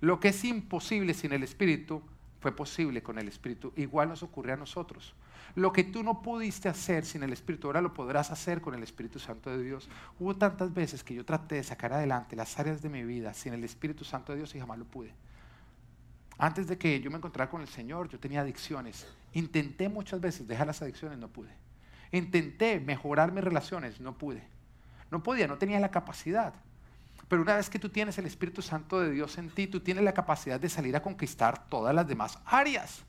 Lo que es imposible sin el Espíritu fue posible con el Espíritu. Igual nos ocurre a nosotros. Lo que tú no pudiste hacer sin el Espíritu, ahora lo podrás hacer con el Espíritu Santo de Dios. Hubo tantas veces que yo traté de sacar adelante las áreas de mi vida sin el Espíritu Santo de Dios y jamás lo pude. Antes de que yo me encontrara con el Señor, yo tenía adicciones. Intenté muchas veces dejar las adicciones, no pude. Intenté mejorar mis relaciones, no pude. No podía, no tenía la capacidad. Pero una vez que tú tienes el Espíritu Santo de Dios en ti, tú tienes la capacidad de salir a conquistar todas las demás áreas.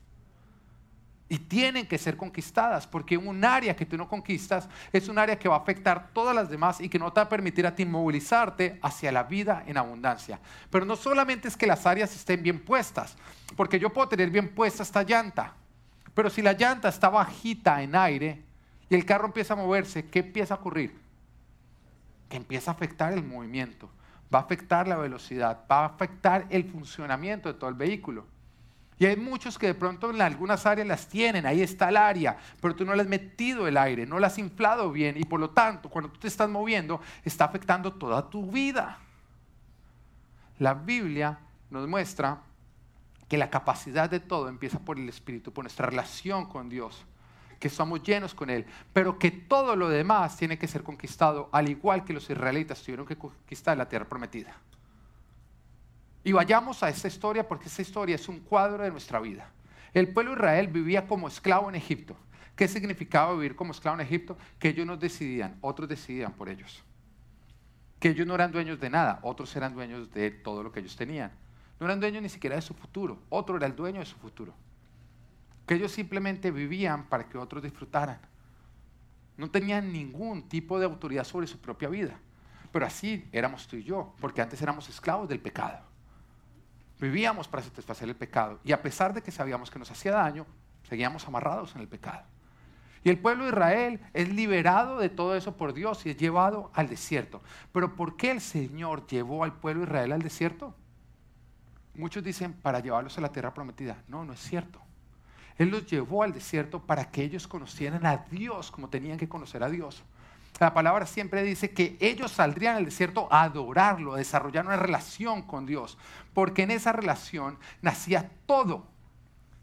Y tienen que ser conquistadas, porque un área que tú no conquistas es un área que va a afectar todas las demás y que no te va a permitir a ti movilizarte hacia la vida en abundancia. Pero no solamente es que las áreas estén bien puestas, porque yo puedo tener bien puesta esta llanta, pero si la llanta está bajita en aire y el carro empieza a moverse, ¿qué empieza a ocurrir? Que empieza a afectar el movimiento, va a afectar la velocidad, va a afectar el funcionamiento de todo el vehículo. Y hay muchos que de pronto en algunas áreas las tienen, ahí está el área, pero tú no le has metido el aire, no la has inflado bien y por lo tanto cuando tú te estás moviendo está afectando toda tu vida. La Biblia nos muestra que la capacidad de todo empieza por el Espíritu, por nuestra relación con Dios, que somos llenos con Él, pero que todo lo demás tiene que ser conquistado, al igual que los israelitas tuvieron que conquistar la tierra prometida. Y vayamos a esta historia porque esta historia es un cuadro de nuestra vida. El pueblo de Israel vivía como esclavo en Egipto. ¿Qué significaba vivir como esclavo en Egipto? Que ellos no decidían, otros decidían por ellos. Que ellos no eran dueños de nada, otros eran dueños de todo lo que ellos tenían. No eran dueños ni siquiera de su futuro, otro era el dueño de su futuro. Que ellos simplemente vivían para que otros disfrutaran. No tenían ningún tipo de autoridad sobre su propia vida. Pero así éramos tú y yo, porque antes éramos esclavos del pecado. Vivíamos para satisfacer el pecado. Y a pesar de que sabíamos que nos hacía daño, seguíamos amarrados en el pecado. Y el pueblo de Israel es liberado de todo eso por Dios y es llevado al desierto. Pero ¿por qué el Señor llevó al pueblo de Israel al desierto? Muchos dicen para llevarlos a la tierra prometida. No, no es cierto. Él los llevó al desierto para que ellos conocieran a Dios como tenían que conocer a Dios. La palabra siempre dice que ellos saldrían al desierto a adorarlo, a desarrollar una relación con Dios, porque en esa relación nacía todo.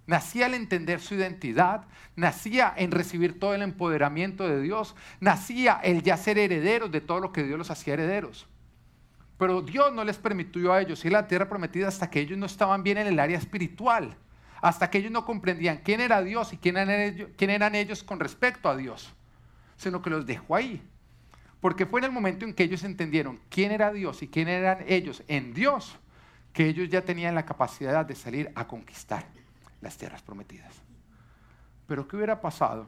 Nacía el entender su identidad, nacía en recibir todo el empoderamiento de Dios, nacía el ya ser herederos de todo lo que Dios los hacía herederos. Pero Dios no les permitió a ellos ir a la tierra prometida hasta que ellos no estaban bien en el área espiritual, hasta que ellos no comprendían quién era Dios y quién eran ellos, quién eran ellos con respecto a Dios sino que los dejó ahí. Porque fue en el momento en que ellos entendieron quién era Dios y quién eran ellos en Dios, que ellos ya tenían la capacidad de salir a conquistar las tierras prometidas. Pero ¿qué hubiera pasado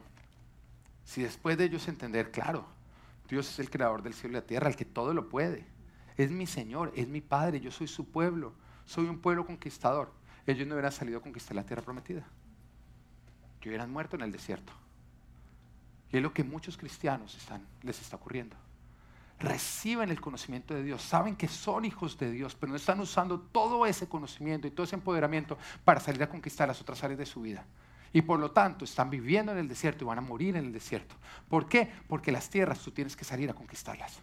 si después de ellos entender, claro, Dios es el creador del cielo y la tierra, el que todo lo puede, es mi Señor, es mi Padre, yo soy su pueblo, soy un pueblo conquistador, ellos no hubieran salido a conquistar la tierra prometida, que hubieran muerto en el desierto. Y es lo que muchos cristianos les está ocurriendo. Reciben el conocimiento de Dios, saben que son hijos de Dios, pero no están usando todo ese conocimiento y todo ese empoderamiento para salir a conquistar las otras áreas de su vida. Y por lo tanto están viviendo en el desierto y van a morir en el desierto. ¿Por qué? Porque las tierras tú tienes que salir a conquistarlas.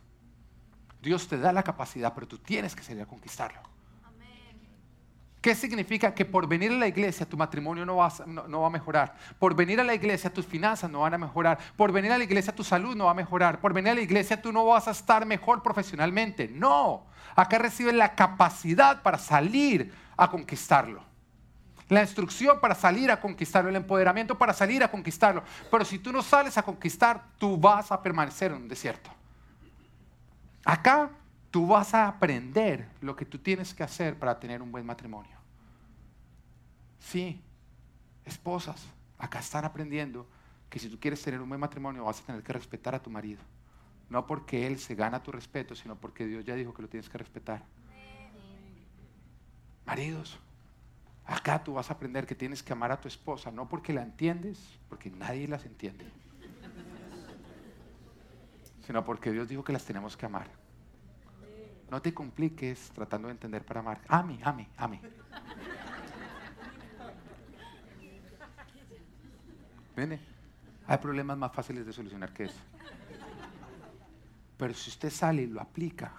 Dios te da la capacidad, pero tú tienes que salir a conquistarlo. ¿Qué significa? Que por venir a la iglesia tu matrimonio no va, no, va, a mejorar. Por venir a la iglesia tus finanzas no van a mejorar. Por venir a la iglesia tu salud no va a mejorar. Por venir a la iglesia tú no vas a estar mejor profesionalmente. No. Acá recibes la capacidad para salir a conquistarlo. La instrucción para salir a conquistarlo. El empoderamiento para salir a conquistarlo. Pero si tú no sales a conquistar, tú vas a permanecer en un desierto. Acá tú vas a aprender lo que tú tienes que hacer para tener un buen matrimonio. Sí, esposas, acá están aprendiendo que si tú quieres tener un buen matrimonio vas a tener que respetar a tu marido. No porque él se gana tu respeto, sino porque Dios ya dijo que lo tienes que respetar. Maridos, acá tú vas a aprender que tienes que amar a tu esposa, no porque la entiendes, porque nadie las entiende, sino porque Dios dijo que las tenemos que amar. No te compliques tratando de entender para amar. Ame, ame, ame. ¿Viene? Hay problemas más fáciles de solucionar que eso. Pero si usted sale y lo aplica,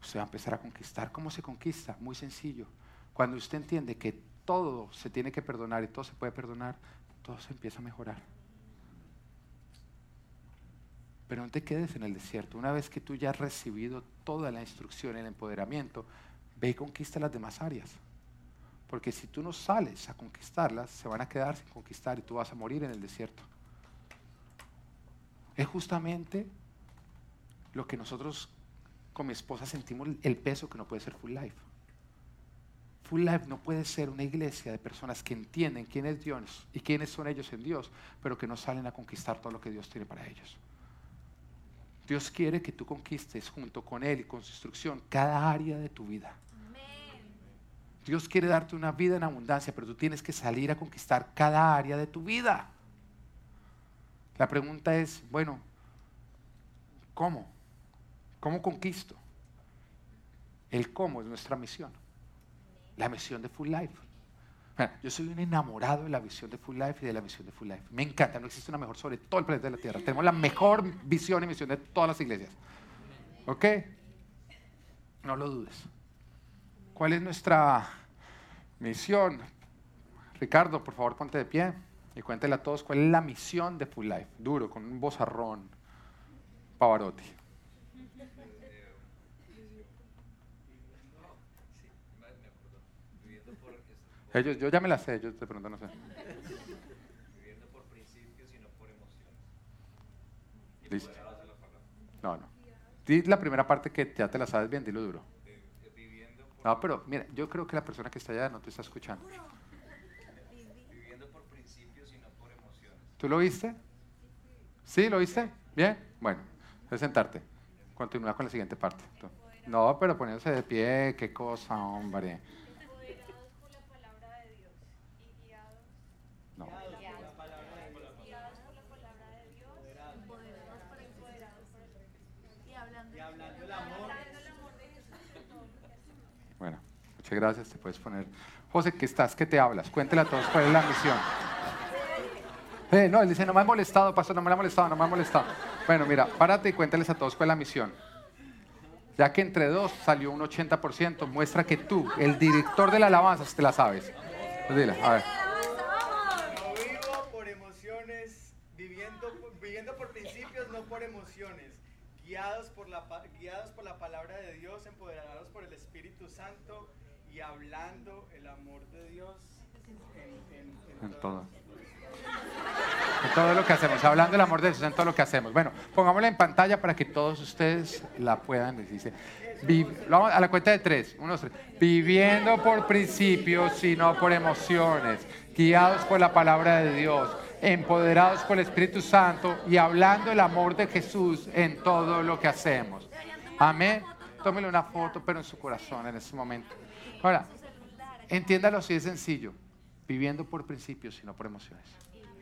usted va a empezar a conquistar. ¿Cómo se conquista? Muy sencillo. Cuando usted entiende que todo se tiene que perdonar y todo se puede perdonar, todo se empieza a mejorar. Pero no te quedes en el desierto. Una vez que tú ya has recibido toda la instrucción, el empoderamiento, ve y conquista las demás áreas. Porque si tú no sales a conquistarlas, se van a quedar sin conquistar y tú vas a morir en el desierto. Es justamente lo que nosotros con mi esposa sentimos el peso que no puede ser Full Life. Full Life no puede ser una iglesia de personas que entienden quién es Dios y quiénes son ellos en Dios, pero que no salen a conquistar todo lo que Dios tiene para ellos. Dios quiere que tú conquistes junto con Él y con su instrucción cada área de tu vida. Dios quiere darte una vida en abundancia, pero tú tienes que salir a conquistar cada área de tu vida. La pregunta es, bueno, ¿cómo? ¿Cómo conquisto? El cómo es nuestra misión. La misión de Full Life. Yo soy un enamorado de la visión de Full Life y de la misión de Full Life. Me encanta, no existe una mejor sobre todo el planeta de la Tierra. Tenemos la mejor visión y misión de todas las iglesias. ¿Ok? No lo dudes. ¿Cuál es nuestra misión? Ricardo, por favor, ponte de pie y cuéntele a todos cuál es la misión de Full Life. Duro, con un bozarrón. Pavarotti. Ellos, yo ya me la sé, yo de pronto no sé. Viviendo por principios y no por emociones. Listo. No, no. Di la primera parte que ya te la sabes bien, dilo duro. No, pero mira, yo creo que la persona que está allá no te está escuchando. viviendo por principios y no por emociones. ¿Tú lo viste? ¿Sí? ¿Lo viste? ¿Bien? Bueno, es sentarte. Continúa con la siguiente parte. No, pero poniéndose de pie, qué cosa, hombre. Empoderados por la palabra de Dios y guiados, No. guiados por la palabra de Dios, empoderados por empoderados por el y hablando, y hablando el amor, el amor de Jesús en todo lo que hacemos. Bueno, muchas gracias. Te puedes poner. José, ¿qué estás? ¿Qué te hablas? Cuéntele a todos cuál es la misión. Eh, no, él dice, no me ha molestado, pastor, no me ha molestado, no me ha molestado. Bueno, mira, párate y cuéntales a todos cuál es la misión. Ya que entre dos salió un 80%, muestra que tú, el director de la alabanza, te la sabes. Pues dile, a ver. Vivo por emociones, viviendo, por principios, no por guiados por la palabra de Dios, empoderados por el Espíritu Santo y hablando el amor de Dios en, en- en En todo. En todo lo que hacemos, hablando del amor de Jesús en todo lo que hacemos. Bueno, pongámosla en pantalla para que todos ustedes la puedan vi- vamos a la cuenta de tres. Uno, tres. Viviendo por principios y no por emociones, guiados por la palabra de Dios, empoderados por el Espíritu Santo y hablando el amor de Jesús en todo lo que hacemos. Amén. Tómele una foto, pero en su corazón en ese momento. Ahora, entiéndalo así de sencillo. Viviendo por principios y no por emociones.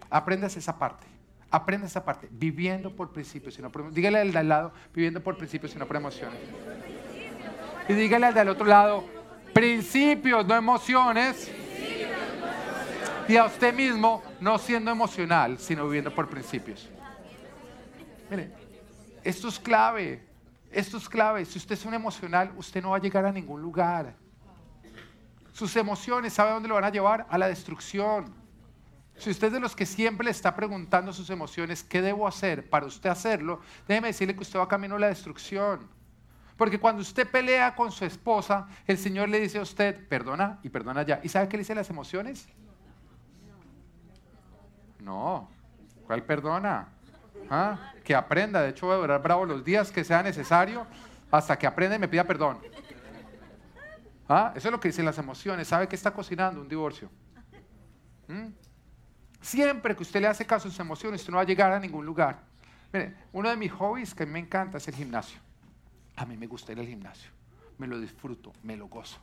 Aprendas esa parte. Aprenda esa parte. Viviendo por principios y no por emociones. Dígale al de al lado, viviendo por principios y no por emociones. Y dígale al del otro lado, principios, no emociones. Y a usted mismo, no siendo emocional, sino viviendo por principios. Mire, esto es clave. Esto es clave. Si usted es un emocional, usted no va a llegar a ningún lugar. Sus emociones, ¿sabe dónde lo van a llevar? A la destrucción. Si usted es de los que siempre le está preguntando sus emociones, ¿qué debo hacer para usted hacerlo? Déjeme decirle que usted va camino a la destrucción. Porque cuando usted pelea con su esposa, el Señor le dice a usted, perdona y perdona ya. ¿Y sabe qué le dice las emociones? No. ¿Cuál perdona? ¿Ah? Que aprenda. De hecho, voy a durar bravo los días que sea necesario hasta que aprenda y me pida perdón. ¿Ah? Eso es lo que dicen las emociones. ¿Sabe qué está cocinando? Un divorcio. ¿Mm? Siempre que usted le hace caso a sus emociones, usted no va a llegar a ningún lugar. Mire, uno de mis hobbies que me encanta es el gimnasio. A mí me gusta ir al gimnasio. Me lo disfruto, me lo gozo.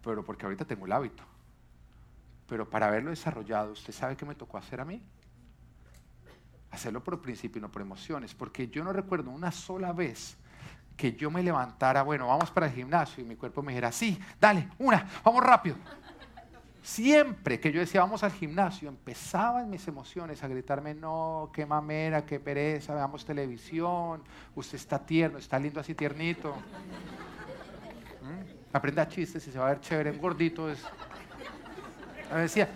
Pero porque ahorita tengo el hábito. Pero para haberlo desarrollado, ¿usted sabe qué me tocó hacer a mí? Hacerlo por principio y no por emociones. Porque yo no recuerdo una sola vez que yo me levantara, bueno, vamos para el gimnasio y mi cuerpo me dijera, sí, dale, una, vamos rápido. Siempre que yo decía vamos al gimnasio, empezaban mis emociones a gritarme, no, qué mamera, qué pereza, veamos televisión, usted está tierno, está lindo así tiernito. ¿Mm? Aprenda chistes y se va a ver chévere, un gordito es... Me decía,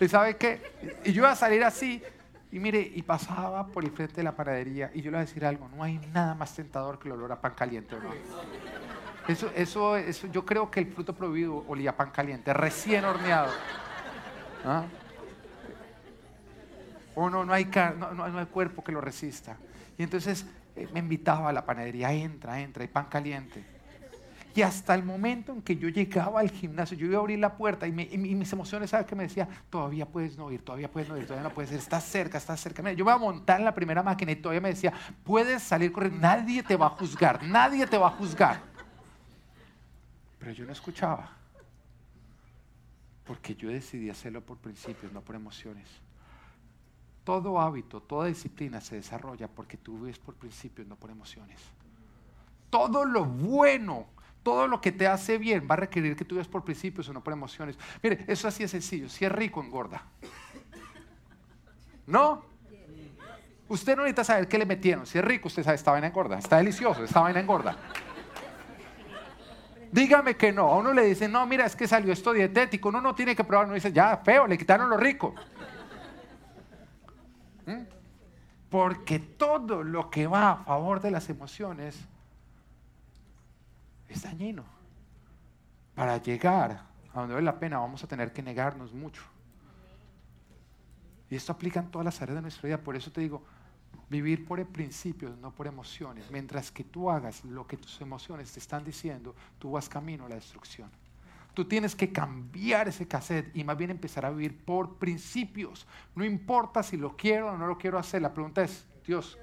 ¿Y sabe qué? Y yo iba a salir así, y mire, y pasaba por el frente de la panadería, y yo le voy a decir algo, no hay nada más tentador que el olor a pan caliente, ¿o no? Eso, eso, eso, yo creo que el fruto prohibido olía a pan caliente, recién horneado. ¿Ah? O no, no hay, no- no hay cuerpo que lo resista. Y entonces eh, me invitaba a la panadería, entra, entra, hay pan caliente. Y hasta el momento en que yo llegaba al gimnasio, yo iba a abrir la puerta y, me- y mi- y mis emociones, ¿sabes qué me decía? Todavía puedes no ir, todavía puedes no ir, todavía no puedes ir, estás cerca, estás cerca. Mira, yo iba a montar en la primera máquina y todavía me decía, puedes salir corriendo, nadie te va a juzgar, nadie te va a juzgar. Pero yo no escuchaba, porque yo decidí hacerlo por principios, no por emociones. Todo hábito, toda disciplina se desarrolla porque tú vives por principios, no por emociones. Todo lo bueno, todo lo que te hace bien va a requerir que tú vives por principios o no por emociones. Mire, eso así es sencillo. Si es rico, engorda. ¿No? Usted no necesita saber qué le metieron. Si es rico, usted sabe, esta vaina engorda. Está delicioso, esta vaina engorda. Dígame que no. A uno le dicen, no, mira, es que salió esto dietético. Uno no tiene que probar. Uno dice, ya, feo, le quitaron lo rico. ¿Mm? Porque todo lo que va a favor de las emociones es dañino. Para llegar a donde vale la pena vamos a tener que negarnos mucho. Y esto aplica en todas las áreas de nuestra vida. Por eso te digo, vivir por principios, no por emociones. Mientras que tú hagas lo que tus emociones te están diciendo, tú vas camino a la destrucción. Tú tienes que cambiar ese cassette y más bien empezar a vivir por principios. No importa si lo quiero o no lo quiero hacer. La pregunta es, Dios,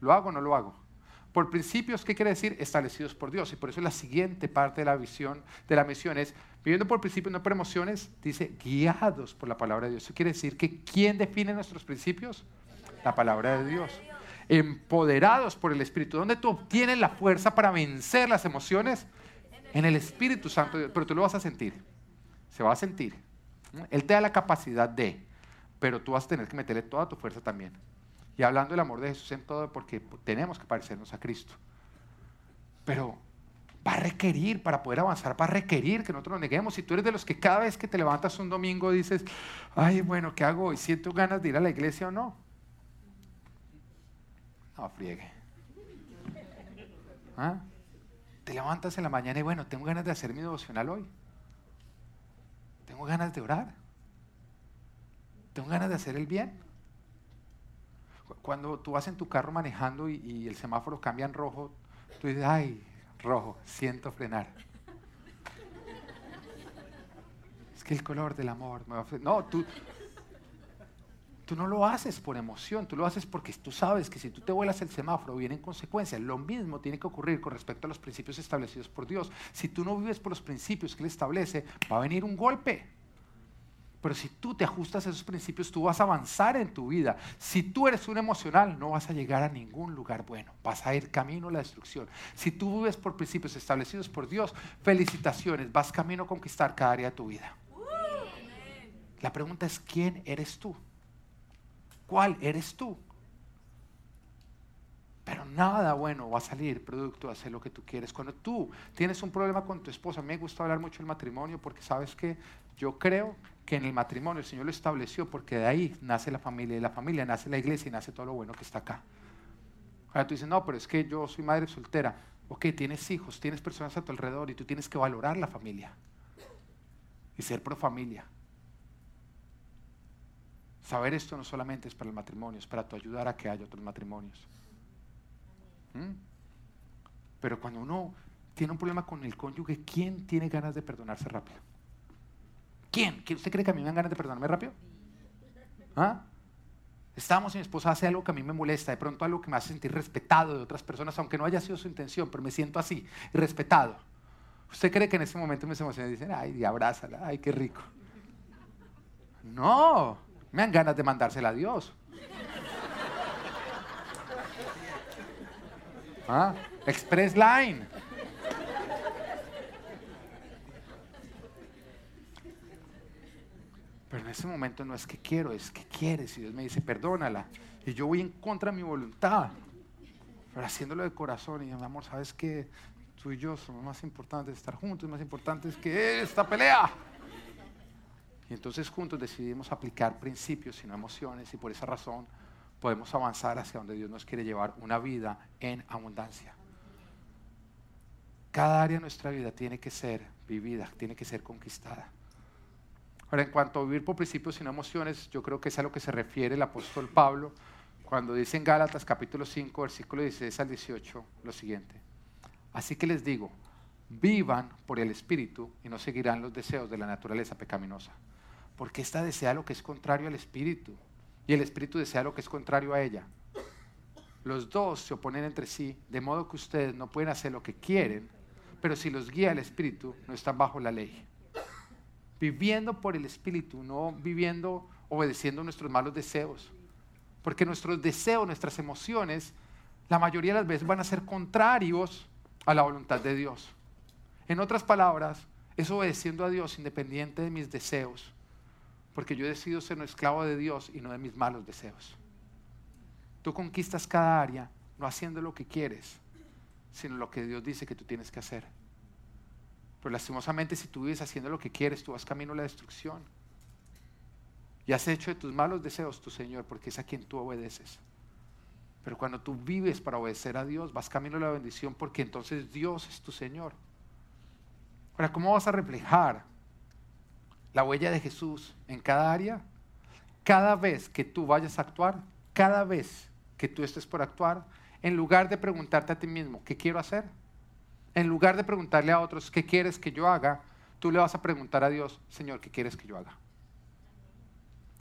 ¿lo hago o no lo hago? Por principios, ¿qué quiere decir? Establecidos por Dios. Y por eso la siguiente parte de la visión, de la misión es, viviendo por principios, no por emociones, dice, guiados por la palabra de Dios. Eso quiere decir que ¿quién define nuestros principios? La palabra de Dios. Empoderados por el Espíritu. ¿Dónde tú obtienes la fuerza para vencer las emociones? En el Espíritu Santo. Pero tú lo vas a sentir. Se va a sentir. Él te da la capacidad de, pero tú vas a tener que meterle toda tu fuerza también. Y hablando del amor de Jesús en todo, porque tenemos que parecernos a Cristo. Pero va a requerir, para poder avanzar, va a requerir que nosotros nos neguemos. Si tú eres de los que cada vez que te levantas un domingo dices, ay, bueno, ¿qué hago hoy? ¿Siento ganas de ir a la iglesia o no? No, friegue. ¿Ah? Te levantas en la mañana y bueno, tengo ganas de hacer mi devocional hoy. Tengo ganas de orar. Tengo ganas de hacer el bien. Cu- Cuando tú vas en tu carro manejando y, el semáforo cambia en rojo, tú dices, ay, rojo, siento frenar. Es que el color del amor me va a No, tú, tú no lo haces por emoción, tú lo haces porque tú sabes que si tú te vuelas el semáforo viene en consecuencia. Lo mismo tiene que ocurrir con respecto a los principios establecidos por Dios. Si tú no vives por los principios que Él establece, va a venir un golpe. Pero si tú te ajustas a esos principios, tú vas a avanzar en tu vida. Si tú eres un emocional, no vas a llegar a ningún lugar bueno. Vas a ir camino a la destrucción. Si tú vives por principios establecidos por Dios, felicitaciones. Vas camino a conquistar cada área de tu vida. La pregunta es, ¿quién eres tú? ¿Cuál eres tú? Pero nada bueno va a salir producto de hacer lo que tú quieres. Cuando tú tienes un problema con tu esposa, a mí me gusta hablar mucho del matrimonio porque sabes que yo creo que en el matrimonio el Señor lo estableció porque de ahí nace la familia y la familia nace la iglesia y nace todo lo bueno que está acá. Ahora tú dices, no, pero es que yo soy madre soltera. Ok, tienes hijos, tienes personas a tu alrededor y tú tienes que valorar la familia y ser pro familia. Saber esto no solamente es para el matrimonio, es para tu ayudar a que haya otros matrimonios. ¿Mm? Pero cuando uno tiene un problema con el cónyuge, ¿quién tiene ganas de perdonarse rápido? ¿Quién? ¿Quién- ¿Usted cree que a mí me dan ganas de perdonarme rápido? ¿Ah? Estamos y mi esposa hace algo que a mí me molesta, de pronto algo que me hace sentir respetado de otras personas, aunque no haya sido su intención, pero me siento así, respetado. ¿Usted cree que en ese momento mis emociones dicen, ay, y abrázala, ay, qué rico? No, me dan ganas de mandársela a Dios. ¿Ah? Express Line. Pero en ese momento no es que quiero, es que quieres. Y Dios me dice, perdónala. Y yo voy en contra de mi voluntad. Pero haciéndolo de corazón. Y mi amor, ¿sabes qué? Tú y yo somos más importantes estar juntos, más importantes que esta pelea. Y entonces juntos decidimos aplicar principios y no emociones y por esa razón podemos avanzar hacia donde Dios nos quiere llevar, una vida en abundancia. Cada área de nuestra vida tiene que ser vivida, tiene que ser conquistada. Ahora, en cuanto a vivir por principios y no emociones, yo creo que es a lo que se refiere el apóstol Pablo cuando dice en Gálatas capítulo 5, versículo 16 al 18 lo siguiente. Así que les digo, vivan por el Espíritu y no seguirán los deseos de la naturaleza pecaminosa. Porque ésta desea lo que es contrario al Espíritu y el Espíritu desea lo que es contrario a ella. Los dos se oponen entre sí, de modo que ustedes no pueden hacer lo que quieren, pero si los guía el Espíritu, no están bajo la ley. Viviendo por el Espíritu, no viviendo obedeciendo nuestros malos deseos. Porque nuestros deseos, nuestras emociones, la mayoría de las veces van a ser contrarios a la voluntad de Dios. En otras palabras, es obedeciendo a Dios independiente de mis deseos, porque yo decido ser un esclavo de Dios y no de mis malos deseos. Tú conquistas cada área no haciendo lo que quieres, sino lo que Dios dice que tú tienes que hacer. Pero lastimosamente si tú vives haciendo lo que quieres, tú vas camino a la destrucción. Y has hecho de tus malos deseos tu Señor, porque es a quien tú obedeces. Pero cuando tú vives para obedecer a Dios, vas camino a la bendición, porque entonces Dios es tu Señor. Ahora, ¿cómo vas a reflejar la huella de Jesús en cada área? Cada vez que tú vayas a actuar, cada vez que tú estés por actuar, en lugar de preguntarte a ti mismo, ¿qué quiero hacer? En lugar de preguntarle a otros, ¿qué quieres que yo haga? Tú le vas a preguntar a Dios, Señor, ¿qué quieres que yo haga?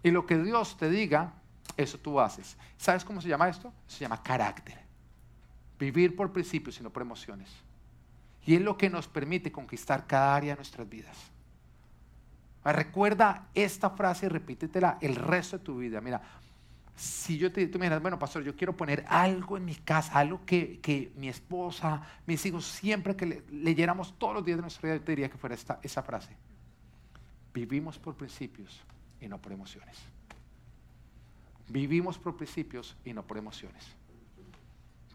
Y lo que Dios te diga, eso tú haces. ¿Sabes cómo se llama esto? Se llama carácter. Vivir por principios y no por emociones. Y es lo que nos permite conquistar cada área de nuestras vidas. Recuerda esta frase y repítetela el resto de tu vida. Mira, si yo te, tú me bueno, pastor, yo quiero poner algo en mi casa, algo que, mi esposa, mis hijos, siempre que leyéramos todos los días de nuestra vida, yo te diría que fuera esta, esa frase. Vivimos por principios y no por emociones. Vivimos por principios y no por emociones.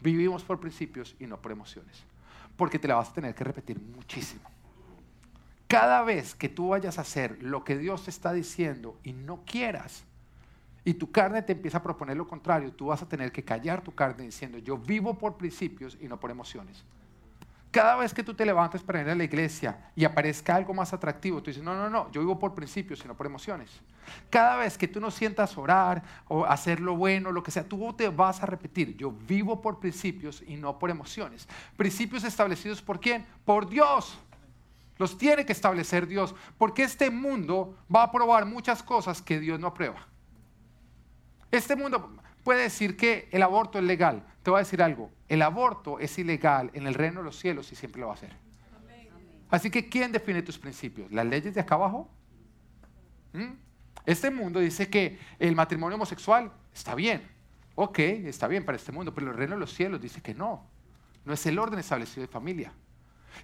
Vivimos por principios y no por emociones. Porque te la vas a tener que repetir muchísimo. Cada vez que tú vayas a hacer lo que Dios te está diciendo y no quieras, y tu carne te empieza a proponer lo contrario, tú vas a tener que callar tu carne diciendo, yo vivo por principios y no por emociones. Cada vez que tú te levantes para ir a la iglesia y aparezca algo más atractivo, tú dices, no, no, no, yo vivo por principios y no por emociones. Cada vez que tú no sientas orar o hacer lo bueno, lo que sea, tú te vas a repetir, yo vivo por principios y no por emociones. Principios establecidos por quién? Por Dios. Los tiene que establecer Dios, porque este mundo va a probar muchas cosas que Dios no aprueba. Este mundo puede decir que el aborto es legal. Te voy a decir algo, el aborto es ilegal en el reino de los cielos y siempre lo va a ser. Así que, ¿quién define tus principios? ¿Las leyes de acá abajo? ¿Mm? Este mundo dice que el matrimonio homosexual está bien. Ok, está bien para este mundo, pero el reino de los cielos dice que no. No es el orden establecido de familia.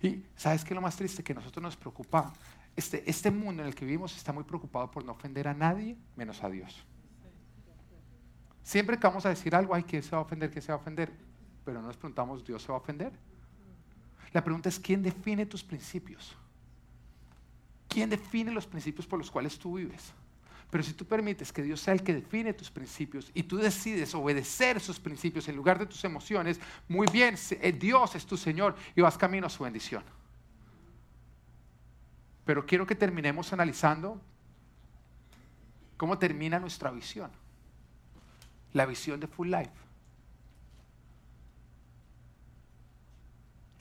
Y ¿sabes qué es lo más triste? Que nosotros nos preocupa. Este, este mundo en el que vivimos está muy preocupado por no ofender a nadie menos a Dios. Siempre que vamos a decir algo, hay que se va a ofender? que se va a ofender? Pero no nos preguntamos, ¿Dios se va a ofender? La pregunta es, ¿quién define tus principios? ¿Quién define los principios por los cuales tú vives? Pero si tú permites que Dios sea el que define tus principios y tú decides obedecer esos principios en lugar de tus emociones, muy bien, eh, Dios es tu Señor y vas camino a su bendición. Pero quiero que terminemos analizando cómo termina nuestra visión la visión de Full Life.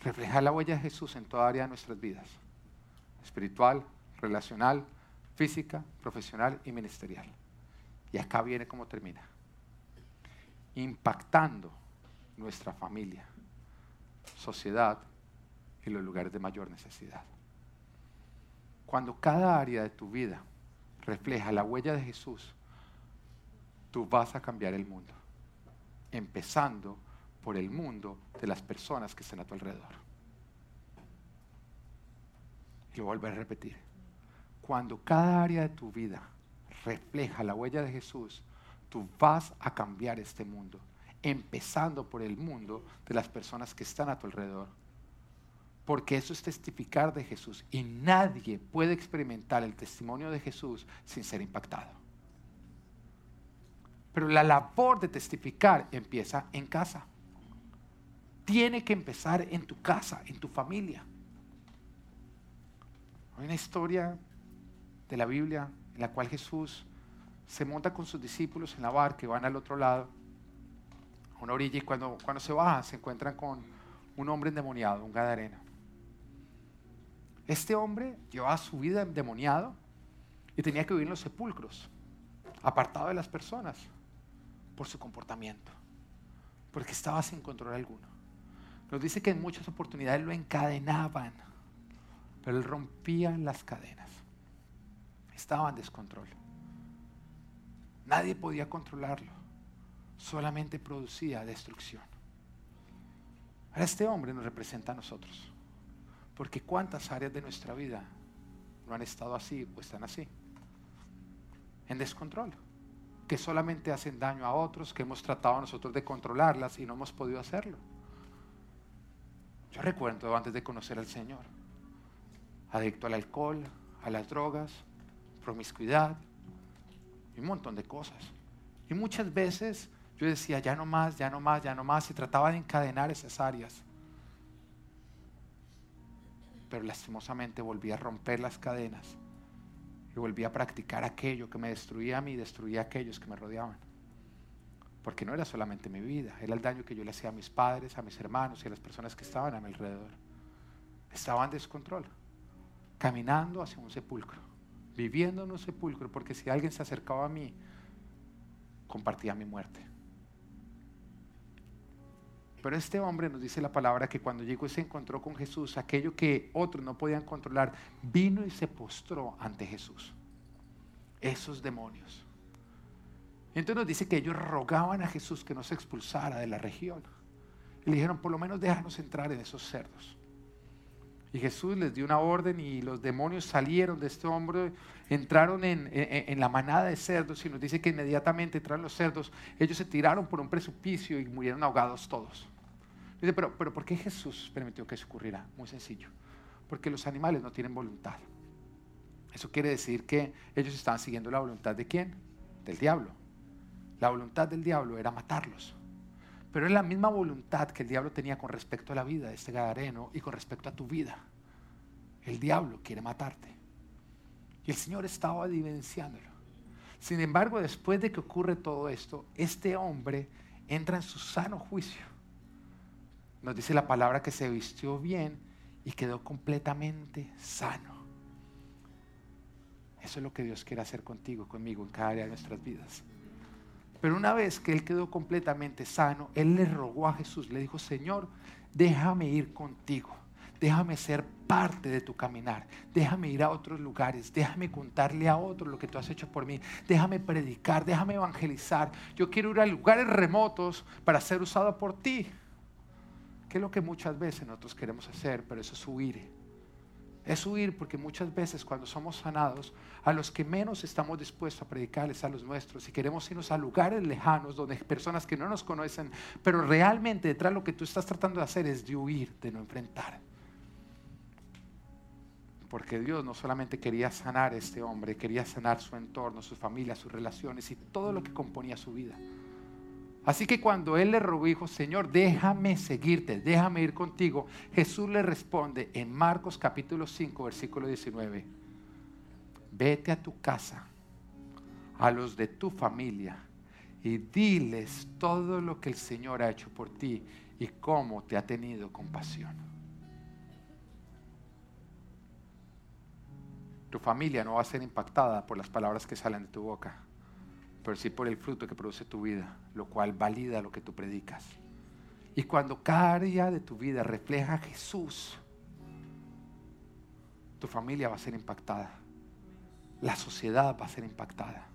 Reflejar la huella de Jesús en toda área de nuestras vidas. Espiritual, relacional, física, profesional y ministerial. Y acá viene cómo termina. Impactando nuestra familia, sociedad y los lugares de mayor necesidad. Cuando cada área de tu vida refleja la huella de Jesús, tú vas a cambiar el mundo, empezando por el mundo de las personas que están a tu alrededor. Y lo vuelvo a repetir. Cuando cada área de tu vida refleja la huella de Jesús, tú vas a cambiar este mundo, empezando por el mundo de las personas que están a tu alrededor. porque eso es testificar de Jesús y nadie puede experimentar el testimonio de Jesús sin ser impactado. Pero la labor de testificar empieza en casa. Tiene que empezar en tu casa, en tu familia. Hay una historia de la Biblia en la cual Jesús se monta con sus discípulos en la barca y van al otro lado, a una orilla, y cuando, cuando se bajan se encuentran con un hombre endemoniado, un gadareno. Este hombre llevaba su vida endemoniado y tenía que vivir en los sepulcros, apartado de las personas, por su comportamiento, porque estaba sin control alguno. Nos dice que en muchas oportunidades lo encadenaban, pero él rompía las cadenas. Estaba en descontrol. Nadie podía controlarlo, solamente producía destrucción. Ahora este hombre nos representa a nosotros, porque cuántas áreas de nuestra vida no han estado así o están así, en descontrol, que solamente hacen daño a otros, que hemos tratado nosotros de controlarlas y no hemos podido hacerlo. Yo recuerdo antes de conocer al Señor, adicto al alcohol, a las drogas, promiscuidad, y un montón de cosas. Y muchas veces yo decía, ya no más, ya no más, ya no más, y trataba de encadenar esas áreas. Pero lastimosamente volví a romper las cadenas y volví a practicar aquello que me destruía a mí y destruía a aquellos que me rodeaban. Porque no era solamente mi vida, era el daño que yo le hacía a mis padres, a mis hermanos y a las personas que estaban a mi alrededor. Estaba en descontrol, caminando hacia un sepulcro viviendo en un sepulcro, porque si alguien se acercaba a mí, compartía mi muerte. Pero este hombre nos dice la palabra que cuando llegó y se encontró con Jesús, aquello que otros no podían controlar, vino y se postró ante Jesús. Esos demonios. entonces nos dice que ellos rogaban a Jesús que no se expulsara de la región. Y le dijeron, por lo menos déjanos entrar en esos cerdos. Y Jesús les dio una orden y los demonios salieron de este hombre, entraron en, la manada de cerdos y nos dice que inmediatamente entraron los cerdos, ellos se tiraron por un precipicio y murieron ahogados todos. Dice, pero, pero ¿por qué Jesús permitió que eso ocurriera? Muy sencillo, porque los animales no tienen voluntad. Eso quiere decir que ellos estaban siguiendo la voluntad de quién? Del diablo. La voluntad del diablo era matarlos. Pero es la misma voluntad que el diablo tenía con respecto a la vida de este gadareno y con respecto a tu vida. El diablo quiere matarte. Y el Señor estaba evidenciándolo. Sin embargo, después de que ocurre todo esto, este hombre entra en su sano juicio. Nos dice la palabra que se vistió bien y quedó completamente sano. Eso es lo que Dios quiere hacer contigo, conmigo, en cada área de nuestras vidas. Pero una vez que él quedó completamente sano, él le rogó a Jesús, le dijo, Señor, déjame ir contigo, déjame ser parte de tu caminar, déjame ir a otros lugares, déjame contarle a otros lo que tú has hecho por mí, déjame predicar, déjame evangelizar. Yo quiero ir a lugares remotos para ser usado por ti. Que es lo que muchas veces nosotros queremos hacer, pero eso es huir es huir porque muchas veces cuando somos sanados, a los que menos estamos dispuestos a predicarles a los nuestros y queremos irnos a lugares lejanos donde personas que no nos conocen, pero realmente detrás lo que tú estás tratando de hacer es de huir, de no enfrentar. Porque Dios no solamente quería sanar a este hombre, quería sanar su entorno, su familia, sus relaciones y todo lo que componía su vida. Así que cuando él le rogó, dijo, Señor, déjame seguirte, déjame ir contigo, Jesús le responde en Marcos capítulo 5, versículo 19, vete a tu casa, a los de tu familia, y diles todo lo que el Señor ha hecho por ti y cómo te ha tenido compasión. Tu familia no va a ser impactada por las palabras que salen de tu boca pero sí por el fruto que produce tu vida, lo cual valida lo que tú predicas. Y cuando cada área de tu vida refleja a Jesús, tu familia va a ser impactada, la sociedad va a ser impactada.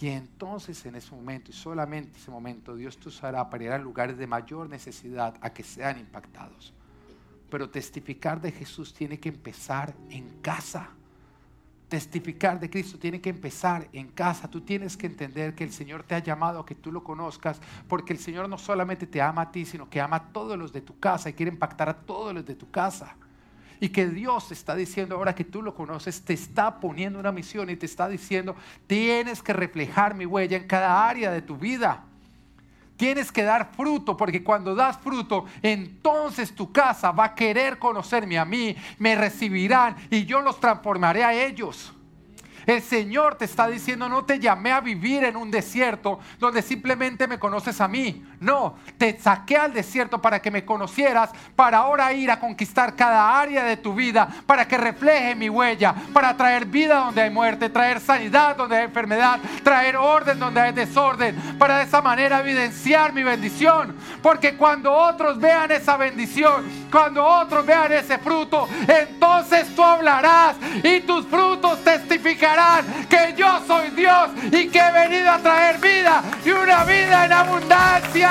Y entonces en ese momento, y solamente ese momento, Dios te usará para ir a lugares de mayor necesidad a que sean impactados. Pero testificar de Jesús tiene que empezar en casa testificar de Cristo tiene que empezar en casa. Tú tienes que entender que el Señor te ha llamado a que tú lo conozcas, porque el Señor no solamente te ama a ti, sino que ama a todos los de tu casa y quiere impactar a todos los de tu casa. Y que Dios te está diciendo, ahora que tú lo conoces, te está poniendo una misión y te está diciendo, tienes que reflejar mi huella en cada área de tu vida. Tienes que dar fruto, porque cuando das fruto, entonces tu casa va a querer conocerme a mí, me recibirán y yo los transformaré a ellos. El Señor te está diciendo, no te llamé a vivir en un desierto donde simplemente me conoces a mí. No, te saqué al desierto para que me conocieras, para ahora ir a conquistar cada área de tu vida, para que refleje mi huella, para traer vida donde hay muerte, traer sanidad donde hay enfermedad, traer orden donde hay desorden, para de esa manera evidenciar mi bendición. Porque cuando otros vean esa bendición, cuando otros vean ese fruto, entonces tú hablarás y tus frutos testificarán que yo soy Dios y que he venido a traer vida y una vida en abundancia.